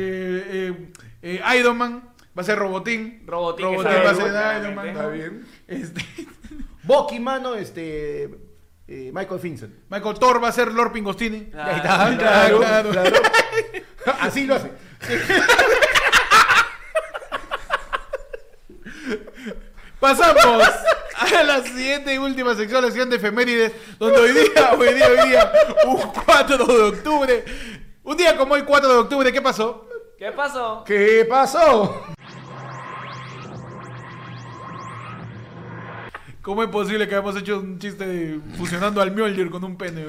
eh, eh, Iron Man va a ser Robotín. Robotín Robotín va a ser Iron Man. claramente. Está bien. Este, Bucky, mano, este. eh, Michael Vincent. Michael Thor va a ser Lord Pingostini. Ah, Ahí está, claro, claro, claro. claro. Así lo hace. Pasamos a la siguiente y última sección, la sección de efemérides, donde hoy día, hoy día, hoy día, un 4 de octubre. Un día como hoy, 4 de octubre, ¿qué pasó? ¿Qué pasó? ¿Qué pasó? ¿Cómo es posible que hayamos hecho un chiste de- fusionando al Mjolnir con un pene?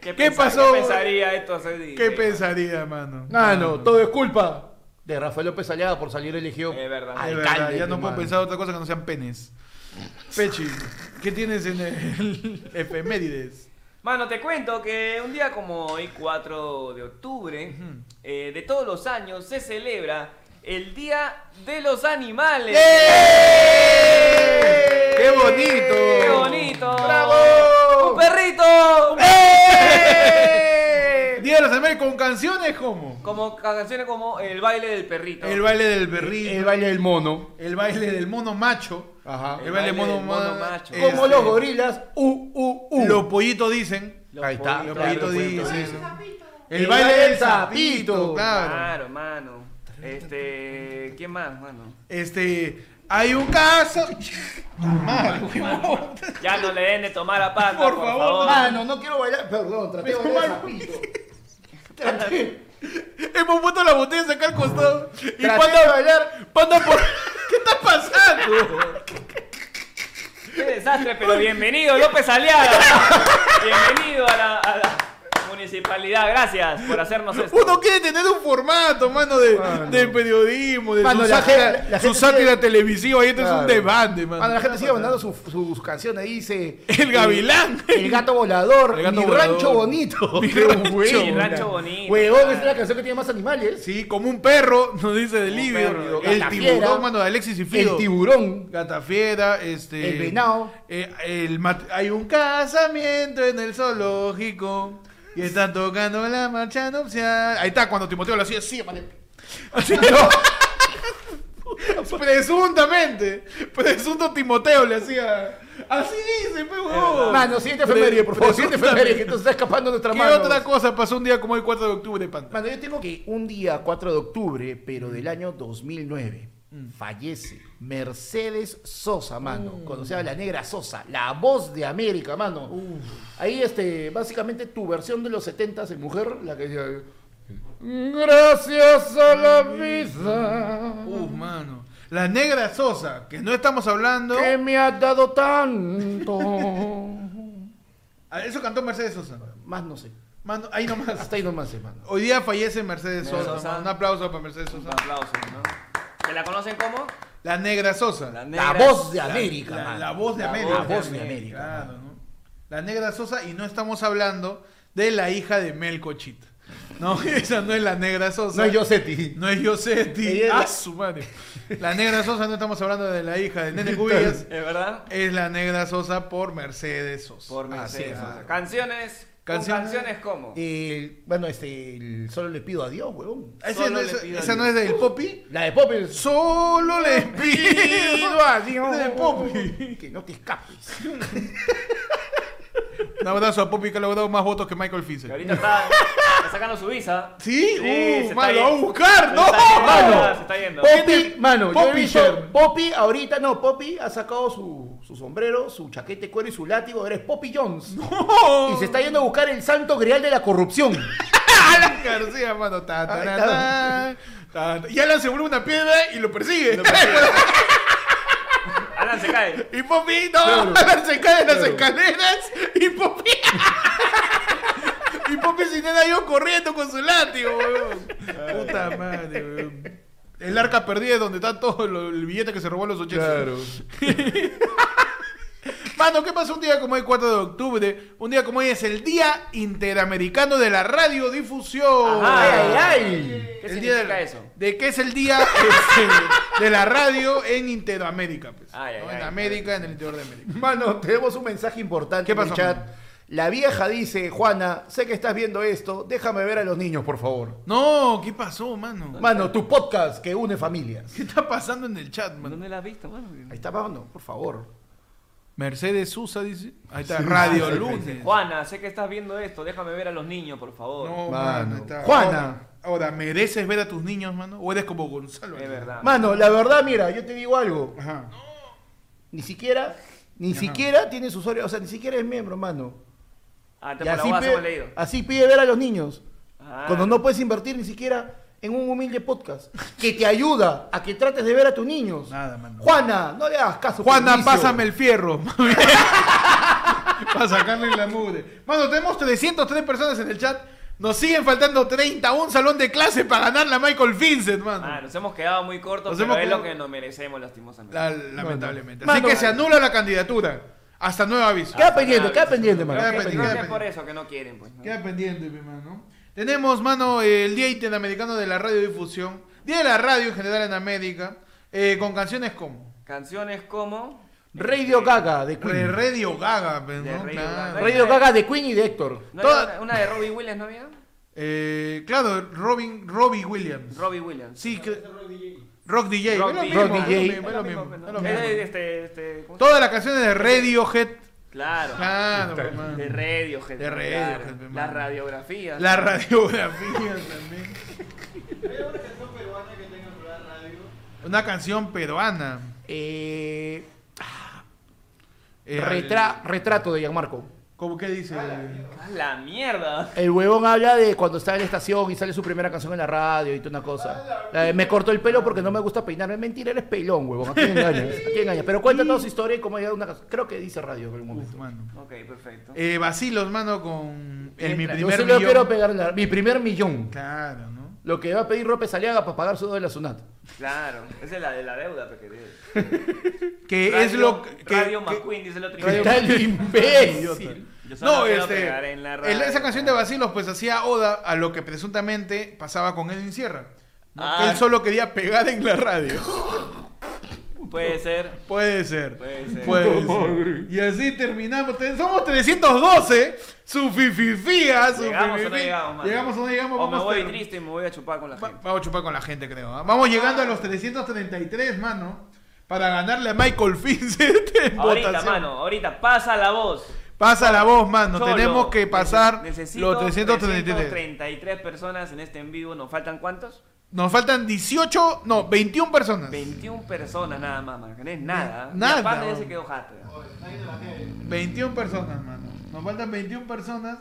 ¿Qué pasó? ¿Qué pensaría esto hace días? ¿Qué pensaría, mano? Ah, no, todo es culpa de Rafael López Aliaga por salir elegido. Es verdad. De alcalde, verdad, ya no puedo mano. pensar otra cosa que no sean penes. Pechi, ¿qué tienes en el efemérides? Mano, te cuento que un día como hoy, 4 de octubre, eh, de todos los años, se celebra el Día de los Animales. ¡Eh! ¡Qué bonito! ¡Qué bonito! ¡Bravo! ¡Un perrito! ¡Eh! Día de los Animales con canciones como Como canciones como El baile del perrito. el baile del perrito, El baile del mono. el baile del mono macho, Ajá. el baile del mono, del mono ma- macho. este, Como los gorilas. Uh, uh, uh. Los pollitos dicen, Los Ahí está, los pollitos, dicen, dicen. el baile del sapito, claro. Claro, mano. Este, ¿quién más, mano? Este, hay un caso. Mal, huevón. Ya no le den de tomar a pata, Por por, favor, favor. Mano, no quiero bailar. Perdón, traté de bailar. Traté, Hemos puesto la botella acá al costado. Y traté de Panda, bailar. Panda por. ¿Qué está pasando? Qué desastre, pero bienvenido López Aliaga. bienvenido a la, a la municipalidad. Gracias por hacernos esto. Uno quiere tener un formato, mano, de, Mano. de periodismo, de Mano, su la sátira, gente- la su gente sátira sigue- televisiva. Y esto es un debate, mano. Mano, la gente sigue mandando sus sus canciones. Ahí dice. El gavilán. El gato volador. El gato mi volador. rancho bonito. Mi rancho. Mi rancho bonito. Huevón, es la canción que tiene más animales. Sí, como un perro, nos dice de Livio. perro, El tiburón, fiera. mano, de Alexis y Fido. El tiburón. Gata fiera, este. El venado. eh, el mat- hay un casamiento en el zoológico. Y están tocando la marcha nupcial. Ahí está, cuando Timoteo lo hacía así, man. Así, no. Presuntamente. Presunto Timoteo le hacía. Así dice, huevón. Mano, siguiente efeméride, por favor. Siguiente efeméride, que se está escapando de nuestra ¿Qué mano. otra cosa pasó un día como el 4 de octubre, Panta? Mano, yo tengo que un día 4 de octubre, pero del año 2009, fallece Mercedes Sosa, mano. Conocida la negra Sosa, la voz de América, mano. Ahí, este, básicamente tu versión de los 70 en mujer, la que decía. Gracias a la vida Uf, mano. La negra Sosa, que no estamos hablando. que me ha dado tanto. Ah, Eso cantó Mercedes Sosa. Más no sé. Mano, ahí nomás. Hasta ahí nomás, hermano. Hoy día fallece Mercedes Mercedes Sosa. Sosa. Un aplauso para Mercedes Un Sosa. aplauso, ¿no? ¿Se la conocen como? La negra Sosa. La La voz de La- América, la, mano. la voz de La América. voz de América, Claro, ¿no? La negra Sosa, y no estamos hablando de la hija de Melcochita. No, esa no es la negra Sosa. No es Yosetti. No es Yosetti. Ella es Ah, la- su madre. La negra Sosa no estamos hablando de la hija de Nene Cubillas. ¿Es verdad? Es la negra Sosa por Mercedes Sosa. Por Así Mercedes. es. Sosa. Canciones. Con Canciones. canciones como. Bueno, este, el- solo le pido a Dios, huevón. Ese no le es- a esa no es del Poppy. La de Popper. Solo le pido a Dios. de Poppy. Que no te escapes. Un abrazo a Poppy que ha logrado más votos que Michael Que Fisher. ahorita está, está sacando su visa. ¿Sí? Sí, se uh, está man, lo va a yendo. buscar, Se ¡no! está yendo, mano. Se está yendo. Poppy, mano, yo he Poppy visto. Poppy ahorita, no, Poppy ha sacado su, su sombrero, su chaqueta de cuero y su látigo, eres Poppy Jones. Y se está yendo a buscar el santo grial de la corrupción. Alan García, mano. Ta, ta, Ahí ta, está. ta, ta, ta. Y Alan se vuelve una piedra y lo persigue. Alan se cae. y Poppy, no, Alan se cae en las escaleras y Poppy. y Poppy sin nada yo corriendo con su látigo, weón. Puta madre, weón. El arca perdida es donde está todo lo- el billete que se robó en los 80. Mano, ¿qué pasa un día como hoy, 4 de octubre? Un día como hoy es el Día Interamericano de la Radiodifusión. Ajá. ¡Ay, ay! ¿Qué El significa día de, eso? De que es el día este, de la radio en Interoamérica. Pues, Ay, ¿no? ay, en ay. América, en el interior de América. Mano, tenemos un mensaje importante ¿Qué en el pasó, chat. mano? La vieja dice, Juana, sé que estás viendo esto, déjame ver a los niños, por favor. No, ¿qué pasó, mano? Mano, tu podcast que une familias. ¿Qué está pasando en el chat, mano? ¿Dónde la has visto, mano? Ahí está, mano, por favor. Mercedes Susa dice. Ahí está, Radio Lunes. Juana, sé que estás viendo esto, déjame ver a los niños, por favor. No, Mano. mano. está- Juana. Ahora, ahora, ¿mereces ver a tus niños, mano? ¿O eres como Gonzalo? Es verdad. Mano, la verdad, mira, yo te digo algo. Ajá. Ni siquiera, ni Ajá. siquiera tiene su usuario, o sea, ni siquiera es miembro, mano. Ah, te Y así, pide, leído. así pide ver a los niños. Ah. Cuando no puedes invertir ni siquiera en un humilde podcast que te ayuda a que trates de ver a tus niños. Nada, mano. Juana, no le hagas caso. Juana, pásame el fierro. Para sacarle la mugre. Mano, tenemos 303 personas en el chat. Nos siguen faltando 30. Un salón de clase para ganar la Michael Vincent, mano. Ah, nos hemos quedado muy cortos, Nos pero es quedado- lo que nos merecemos lastimosamente. La- lamentablemente. Mano, Así que se mano. anula la candidatura. Hasta nuevo aviso. Queda pendiente, queda pendiente, mano. Queda que, pendiente, por eso que no quieren, pues. ¿no? Queda pendiente, mi mano. Tenemos, mano, el Día Interamericano de la Radiodifusión. Día de la radio en general en América. eh, con canciones como Canciones como... Radio Gaga de Queen. Radio Gaga, pues, De ¿no? Radio Claro. Gaga. Radio Gaga de Queen y de Héctor. ¿No Toda- una, una de Robbie Williams, ¿no había? Eh, claro, Robin, Robbie Williams. Robbie Williams. Sí, que... Rock DJ. Rock DJ. este, este, ¿cómo se Todas las canciones de Radiohead. Claro. Claro, pues. De Radiohead. De Radiohead, claro. pues, mano. Las radiografías. La radiografía también. Una canción peruana. Eh, Eh, retra- retrato de Gianmarco. ¿Cómo que dice? Ah, La mierda. El huevón habla de cuando está en la estación y sale su primera canción en la radio y toda una cosa. La de, me cortó el pelo porque no me gusta peinarme. Mentira, eres pelón, huevón. ¿A quién engañas? ¿A quién engañas? Pero cuenta toda su historia y cómo ha llegado a una canción. Creo que dice radio en algún Uf, momento. mano. Ok, perfecto. Eh, Vacilos, mano, con el, mi Yo Yo primer se lo millón. quiero pegar en la- mi primer millón. Claro, ¿no? Lo que va a pedir López Aliaga para pagar su de la SUNAT. Claro. Esa es la de la deuda, que. Que Radio- es lo que... que- Radio que- McQueen, dice el otro. ¿Qué tal imbécil? Yo solo No, este, pegar en la el- radio. esa canción de Vacilos pues hacía oda a lo que presuntamente pasaba con Edwin Sierra. ¿no? Ah. Que él solo quería pegar en la radio. Puede ser. Puede ser. Puede ser. Puede ser. Y así terminamos. Te- Somos 312. Su fififía. Su ¿Llegamos o no llegamos, mano? Llegamos o no llegamos. O me voy triste y me voy a chupar con la gente. Vamos a chupar con la gente, creo. ¿ah? Vamos llegando a los 333, mano. Para ganarle a Michael Vincent en Ahorita, votación. mano, ahorita, pasa la voz. Pasa la voz, mano. Tenemos que pasar necesito los 333. 333 personas en este en vivo. ¿Nos faltan cuántos? Nos faltan 18, no, 21 personas. 21 personas nada más, man. No es nada. Nada, Y aparte ya se quedó jato. ya. 21 personas, mano. Nos faltan 21 personas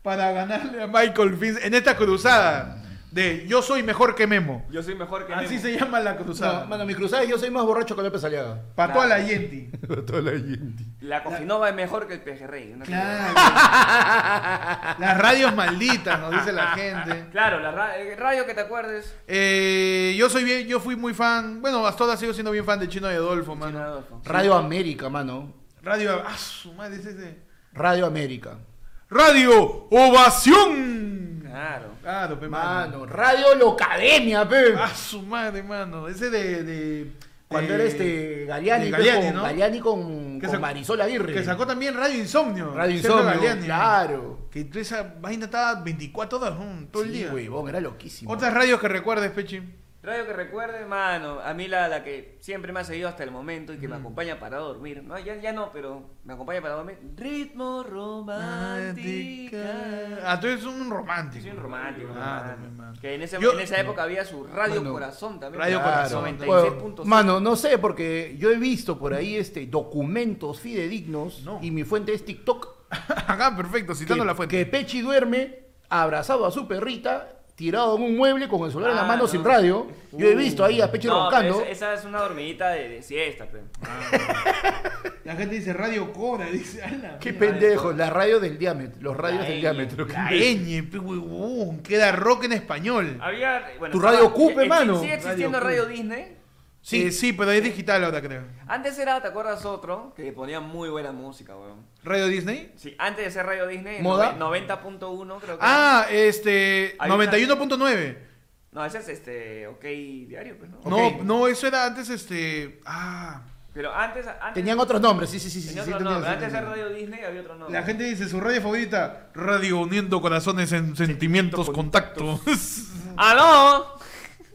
para ganarle a Michael Vincent en esta cruzada de Yo soy mejor que Memo. Yo soy mejor que Así Memo. se llama la cruzada. No, mano, mi cruzada es yo soy más borracho que López Aliaga. Para toda la Yenti. Toda la gente. La Cofinova es mejor que el pejerrey. una Claro. Las radios malditas, nos dice la gente. Claro, la ra- eh, radio que te acuerdes. Eh, yo soy bien, yo fui muy fan, bueno, hasta ahora sigo siendo bien fan de Chino y Adolfo, Chino mano. Adolfo. Radio América, mano. Radio, ah, su madre, es ese. Radio América. Radio Ovación. Claro. Claro, pe, mano. Mano, Radio Locademia, pe. Ah, su madre, mano. Ese de. de Cuando de- era este Galeani, Galeani, con, ¿no? Galeani con, Que con sacó- Marisol Aguirre. Que sacó también Radio Insomnio. Radio Insomnio, Galeani. claro. Que esa vaina estaba 24 horas, todo el Sí, día. huevón, era loquísimo. Otras radios que recuerdes, Pechi. Radio que recuerde, mano, a mí la, la que siempre me ha seguido hasta el momento y que me acompaña para dormir. No, ya, ya no, pero me acompaña para dormir. Ritmo romántica. Ah, tú eres un romántico. Soy un romántico, Ah. Que en, ese- Yo- en esa época había su Radio Mano, Corazón también. Radio Claro, Corazón. 96.5. Mano, no sé, porque yo he visto por ahí este documentos fidedignos No. y mi fuente es TikTok. Acá, perfecto, citando que, la fuente. que Pechi duerme abrazado a su perrita, tirado en un mueble con el celular en la Ah, mano no. sin radio. Yo he visto ahí a Pechi no, roncando. pero esa, esa es una dormidita de, de siesta, pe. La gente dice Radio Cora, dice. ala, Qué pendejo, la radio del diámetro, los radios La del diámetro. La ñ, pe, huevón, queda rock en español. Había, bueno, Tu estaba- Radio Cupe, eh, mano. Sigue existiendo Radio. Disney. Sí, sí, pero es digital ahora, creo. Antes era, ¿te acuerdas otro? Que ponía muy buena música, weón. ¿Radio Disney? Sí, antes de ser Radio Disney, ¿Moda? nove- 90.1 creo que. Ah, este. Hay una- 91.9. No, ese es este, OK Diario, pues, ¿no? No, Ok. no, eso era antes, este. Ah. Pero antes, antes Tenían otros nombres, sí, sí, sí. sí, otro nombre. sí, Antes de Radio Disney había otro nombre. La gente dice su radio favorita, Radio Uniendo Corazones en Sentimientos Contactos. ¡Ah, no!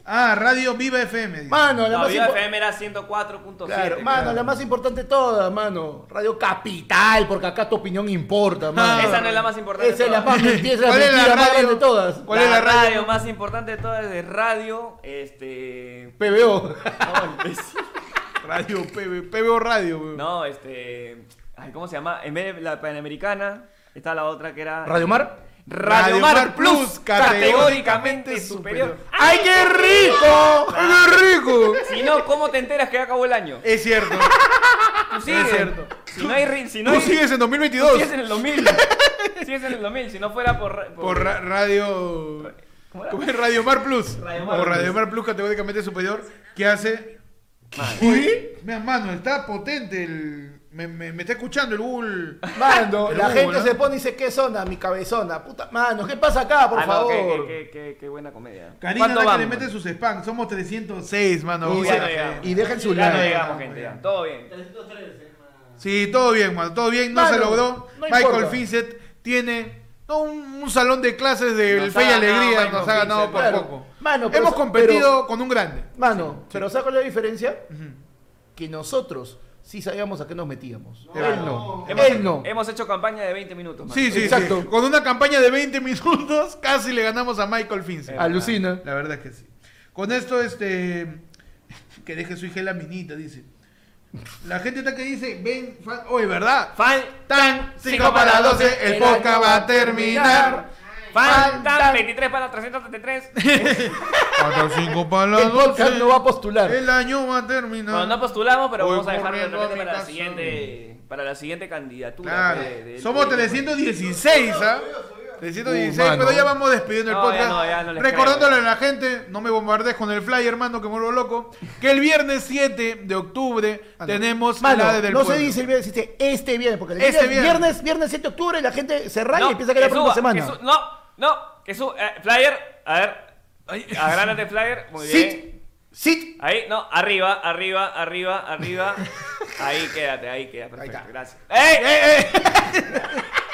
Ah, Radio Viva FM. dice. Mano, la La más Viva impo- FM era 104.7. Claro, mano, claro. la más importante de todas, mano. Radio Capital, porque acá tu opinión importa, mano. Esa no es la más importante Esa es de la todas. más mentira, esa es ¿Cuál la es la mentira más radio? grande de todas. ¿Cuál es la radio? más importante de todas de radio? Este. PBO. No. Radio PB, PBO Radio. weón. No, este. Ay, ¿cómo se llama? En vez de la Panamericana, está la otra que era. Radio Mar. Radio, Mar, Mar Plus, Plus, categóricamente superior. ¡Ay, qué rico! ¡Qué rico! Si no, ¿cómo te enteras que acabó el año? Es cierto. Tú sigues. es cierto. Si no hay. Si no Tú hay sigues en 2022. sigues en el 2000. sigues en el 2000. Si no fuera por. Por ra- radio. ¿Cómo era? ¿Cómo es? Radio Mar Plus. Radio Mar o Plus. Radio Mar Plus categóricamente superior. Que hace. Uy, mira, mano, está potente el. Me, me- me está escuchando el Google. Mano, El la Google, gente ¿no? se pone y dice, ¿qué zona? Mi cabezona. Puta, mano, ¿qué pasa acá, por Ah, no, favor? qué, qué, qué, qué buena comedia. Karina ¿Cuánto da que le mete sus spam. Somos 306, mano. Y, Uy, no y dejen su Ya no like. llegamos, gente. ya. Todo bien. Sí, todo bien, mano. Todo bien. No Mano, se logró. no Michael. Fincett tiene no, un, un salón de clases de Nos Fe y Alegría. Nos ha ganado por claro. poco. Mano, pero- Hemos competido pero- con un grande. Mano, pero ¿sabes cuál es la diferencia? Que nosotros sí sabíamos a qué nos metíamos. Claro. Él no. Hemos, Él no. hemos hecho campaña de 20 minutos. man. Sí, sí, Exacto. sí. Con una campaña de 20 minutos casi le ganamos a Michael Fincett. Alucina. La verdad es que sí. Con esto, este. Que deje su hija en la minita, dice. La gente está que dice, ven, fan- oye, ¿verdad? Fan, Tan, 5 para 12, el podcast va a terminar. Fan, tan, tan. 23 para 333. Hasta 5 para El podcast 12, no va a postular. El año va a terminar. Bueno, no postulamos, pero Voy vamos a dejarlo de repente para la siguiente, para la siguiente candidatura. Claro. de- de- Somos de- 316, ¿ah? 316, Uh, mano. pero ya vamos despidiendo el No, podcast. ya no, ya no les Recordándole creo. a la gente, no me bombardees con el flyer, hermano, que muero loco, que el viernes 7 de octubre tenemos Mano, la de del no se pueblo. dice el viernes, dice este viernes, porque el Este viernes, viernes. viernes, viernes 7 de octubre, la gente se raya No, y empieza a querer la próxima suba, semana. que su- no, no, que su eh, flyer, a ver, agránate flyer, muy bien. Sit, sit. Ahí, no, arriba, arriba, arriba, arriba. Ahí quédate, ahí queda, perfecto, está. gracias. ¡Ey!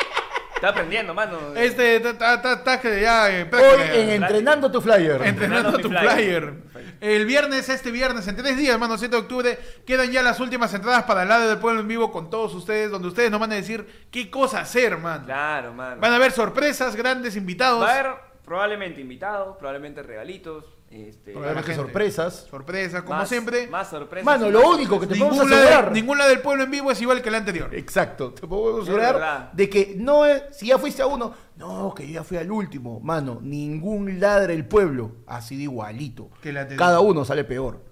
Está aprendiendo, mano. este, ta- ta- ta- ta- que ya, eh, Hoy en Entrenando tu Flyer. Entrenando tu flyer. flyer. El viernes, este viernes, en tres días, hermano, 7 de octubre, quedan ya las últimas entradas para el lado del pueblo en vivo con todos ustedes, donde ustedes nos van a decir qué cosa hacer, man. Claro, mano. Van a haber sorpresas, grandes invitados. Va a haber probablemente invitados, probablemente regalitos. Este, Probablemente gente. sorpresas. Sorpresas, como más- siempre. Más sorpresas. Mano, lo único que te podemos Ninguna, de- asegurar. ninguna del pueblo en vivo es igual que la anterior. Exacto. Te puedo Es asegurar de que no es, si ya fuiste a uno, no, que yo ya fui al último. Mano, ningún ladre el pueblo ha sido igualito. Que la. Cada uno sale peor.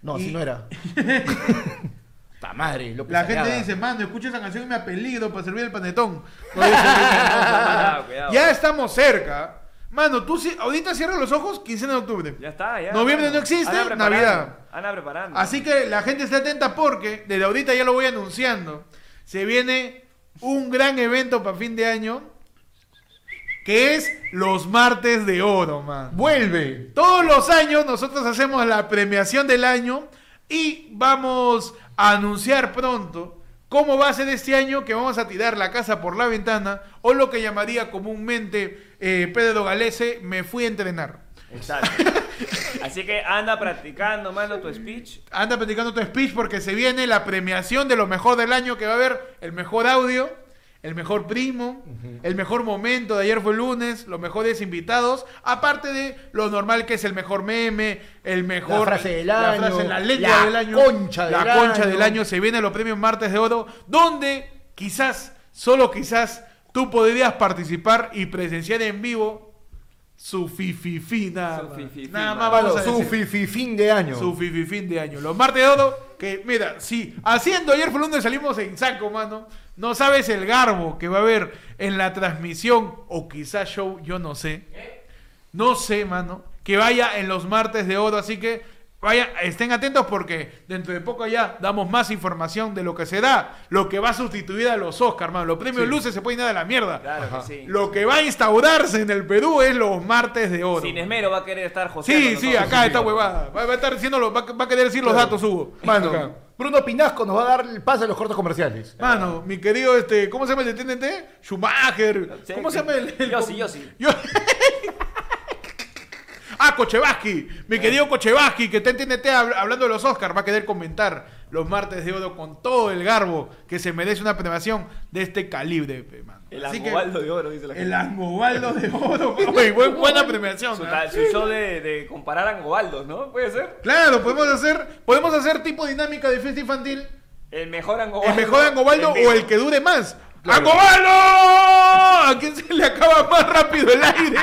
No, Y- así no era. Ta madre, López La gente dice, mano, escucha esa canción y me apelido para servir el panetón. Cuidado, cuidado. ya estamos cerca. Mano, tú ahorita cierra los ojos, 15 de octubre. Ya está, ya. Noviembre no existe, Navidad. Anda preparando. Así que la gente esté atenta porque desde ahorita ya lo voy anunciando. Se viene un gran evento para fin de año que es los martes de oro, man. Vuelve. Todos los años nosotros hacemos la premiación del año y vamos a anunciar pronto cómo va a ser este año que vamos a tirar la casa por la ventana o lo que llamaría comúnmente eh, Pedro Galese, me fui a entrenar. Exacto. Así que anda practicando, mano, tu speech. Anda platicando tu speech porque se viene la premiación de lo mejor del año que va a haber el mejor audio, el mejor primo, el mejor momento de ayer fue lunes, los mejores invitados, aparte de lo normal que es el mejor meme, el mejor La frase del la año, frase, la lengua la del año, concha la del concha año. del año, se vienen los premios Martes de Oro, donde quizás, solo quizás, tú podrías participar y presenciar en vivo su fififi nada Su fififi, Nada más vamos a su decir. fifi fin de año. Su fifi fin de año. Los martes de oro, que mira, si haciendo ayer fue lunes salimos en saco, mano. No sabes el garbo que va a haber en la transmisión o quizás show, yo no sé. No sé, mano. Que vaya en los martes de oro, así que Vaya, estén atentos porque dentro de poco ya damos más información de lo que será, lo que va a sustituir a los Oscars, hermano. Los premios luces se pueden ir a la mierda. Claro que sí. Lo que va a instaurarse en el Perú es los martes de oro. Sin esmero va a querer estar José. Sí, sí, acá está huevada. Va, va a estar diciendo, va, va a querer decir los datos, Hugo. Acá. Mano, Bruno Pinasco nos va a dar el pase a los cortos comerciales. Mano, mi querido, este, ¿cómo se llama el de TNT? Schumacher. Sí, ¿Cómo se llama el? el Yossi, Yossi. Yo- ah, Cochevaski. Mi querido Cochevaski, que está en TNT hab- hablando de los Oscars, va a querer comentar los martes de oro con todo el garbo que se merece una premiación de este calibre, mano. El Angobaldo de oro, dice la El gente. Angobaldo de oro. Oye, buen- buena premiación. Su, ta- su show de, de comparar Angobaldos, ¿no? Puede ser. Claro, podemos hacer, podemos hacer tipo dinámica de fiesta infantil. El mejor Angobaldo. ¿El mejor Angobaldo o el que dure más? ¡Angobaldo! ¿A quién se le acaba más rápido el aire?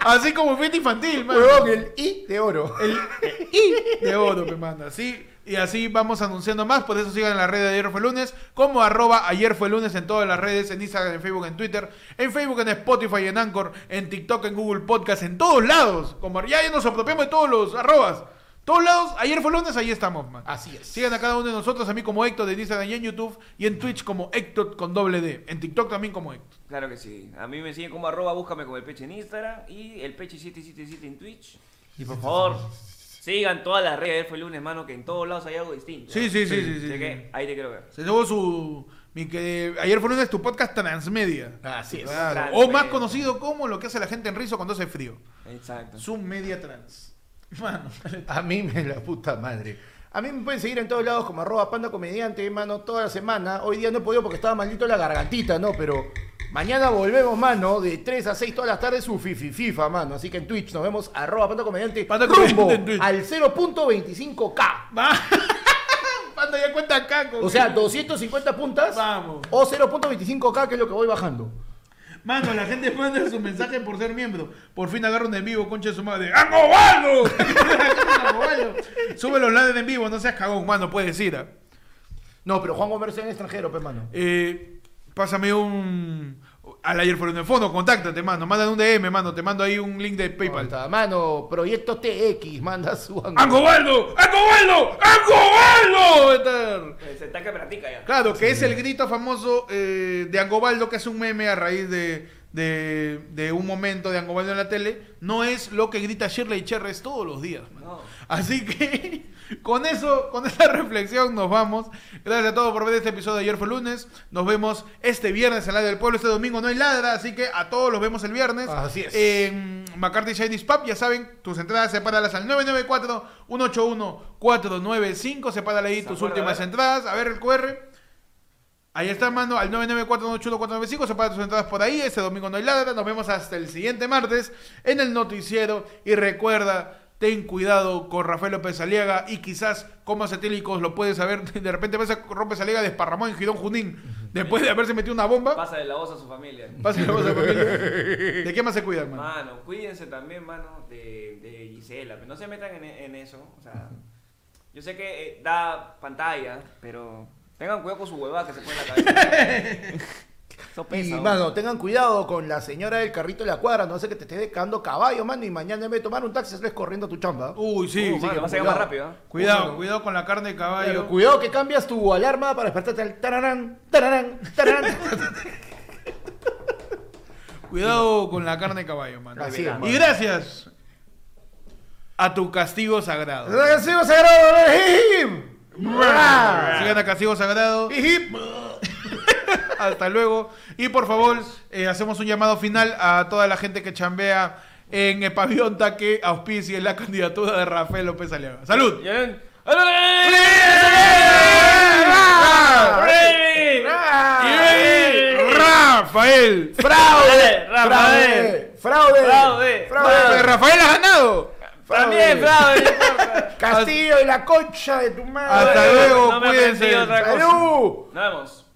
Así como fiesta infantil, man. Huevón, el I de oro. El I de oro, me manda. Así, y así vamos anunciando más. Por eso sigan en la red de Ayer fue lunes, como arroba ayer fue lunes en todas las redes, en Instagram, en Facebook, en Twitter, en Facebook, en Spotify, en Anchor, en TikTok, en Google Podcast, en todos lados. Como ya, ya nos apropiamos de todos los arrobas. Todos lados, ayer fue lunes, ahí estamos, man. Así es. Sigan a cada uno de nosotros, a mí como Héctor de Instagram y en YouTube, y en Twitch como Héctor con doble D. En TikTok también como Héctor. Claro que sí. A mí me siguen como arroba, búscame como el peche en Instagram y el peche 777 en Twitch. Y por favor, sigan todas las redes. Ayer fue lunes, mano, que en todos lados hay algo distinto. Sí, sí, sí, sí, sí, que ahí te quiero ver. Se llevó su. Mi que, ayer fue lunes tu podcast Transmedia. Así es. O más conocido como lo que hace la gente en Rizo cuando hace frío. Exacto. Zoom Media Trans. Mano. A mí me la puta madre. A mí me pueden seguir en todos lados como arroba panda comediante, mano, toda la semana. Hoy día no he podido porque estaba maldito la gargantita, ¿no? Pero mañana volvemos, mano, de 3 a 6 todas las tardes su fifi FIFA, mano. Así que en Twitch nos vemos arroba panda comediante, Panda rumbo Comediante al 0.25k. Va. Panda ya cuenta acá. con- O sea, 250 puntas Vamos. o 0.25k, que es lo que voy bajando. Mano, la gente manda su mensaje por ser miembro. Por fin agarra un en vivo, concha de su madre. ¡Angobaldo! Sube los lados en vivo, no seas cagón, mano, puedes ir. ¿ah? No, pero Juan Gómez en extranjero, pe, mano. Eh, pásame un. Al ayer por el fondo, contáctate, mano. Mándame un DM, mano. Te mando ahí un link de PayPal. Mano, Proyecto TX, manda su... ¡Angobaldo! ¡Angobaldo! ¡Angobaldo! Está- Eh, Se está que practica ya. Claro, que es el grito famoso eh, de Angobaldo, que es un meme a raíz de, de, de un momento de Angobaldo en la tele. No es lo que grita Shirley Cherres todos los días. No. Así que con eso, con esa reflexión nos vamos. Gracias a todos por ver este episodio de ayer fue lunes. Nos vemos este viernes en la del pueblo. Este domingo no hay ladra, así que a todos los vemos el viernes. Así es. En McCarthy Chinese Pub, ya saben, tus entradas sepáralas al 994-181-495. Sepárale ahí ¿Se tus últimas entradas. A ver el QR. Ahí está, mando al 994-181-495. Separa tus entradas por ahí. Este domingo no hay ladra. Nos vemos hasta el siguiente martes en el noticiero. Y recuerda, ten cuidado con Rafael López Aliaga y quizás como acetílicos lo puedes saber. De repente ves a López Aliaga desparramó en Girón Junín después de haberse metido una bomba. Pasa de la voz a su familia. Pasa la voz a la familia. ¿De qué más se cuidan, man? Mano, cuídense también, mano, de, de Gisela. No se metan en, en eso. O sea, yo sé que eh, da pantalla, pero tengan cuidado con su huevada que se pone en la cabeza. Eso pesa. Y, ¿no? mano, tengan cuidado con la señora del carrito de la cuadra, no sé que te estés dejando caballo, mano, y mañana en vez de tomar un taxi sales corriendo a tu chamba. Uy, sí, Uh, sí. mano, vas a llegar más rápido. ¿ah? Cuidado, Mano. cuidado con la carne de caballo. Pero cuidado que cambias tu alarma para despertarte al tararán, tararán, tararán. Cuidado con la carne de caballo, man. Así es, mano. Y gracias a tu castigo sagrado. ¡Recibo sagrado! Sigan a Castigo Sagrado. Hasta luego. Y por favor, eh, hacemos un llamado final a toda la gente que chambea en el pabellón que auspicie la candidatura de Rafael López Aliaga. ¡Salud! Y Rafael. ¡Fraude! Rafael. ¡Fraude! Fraude. ¡Fraude! Rafael ha ganado. También, Fraude. Castillo y la concha de tu madre. Hasta luego, no cuídense. Salud. Nos vemos.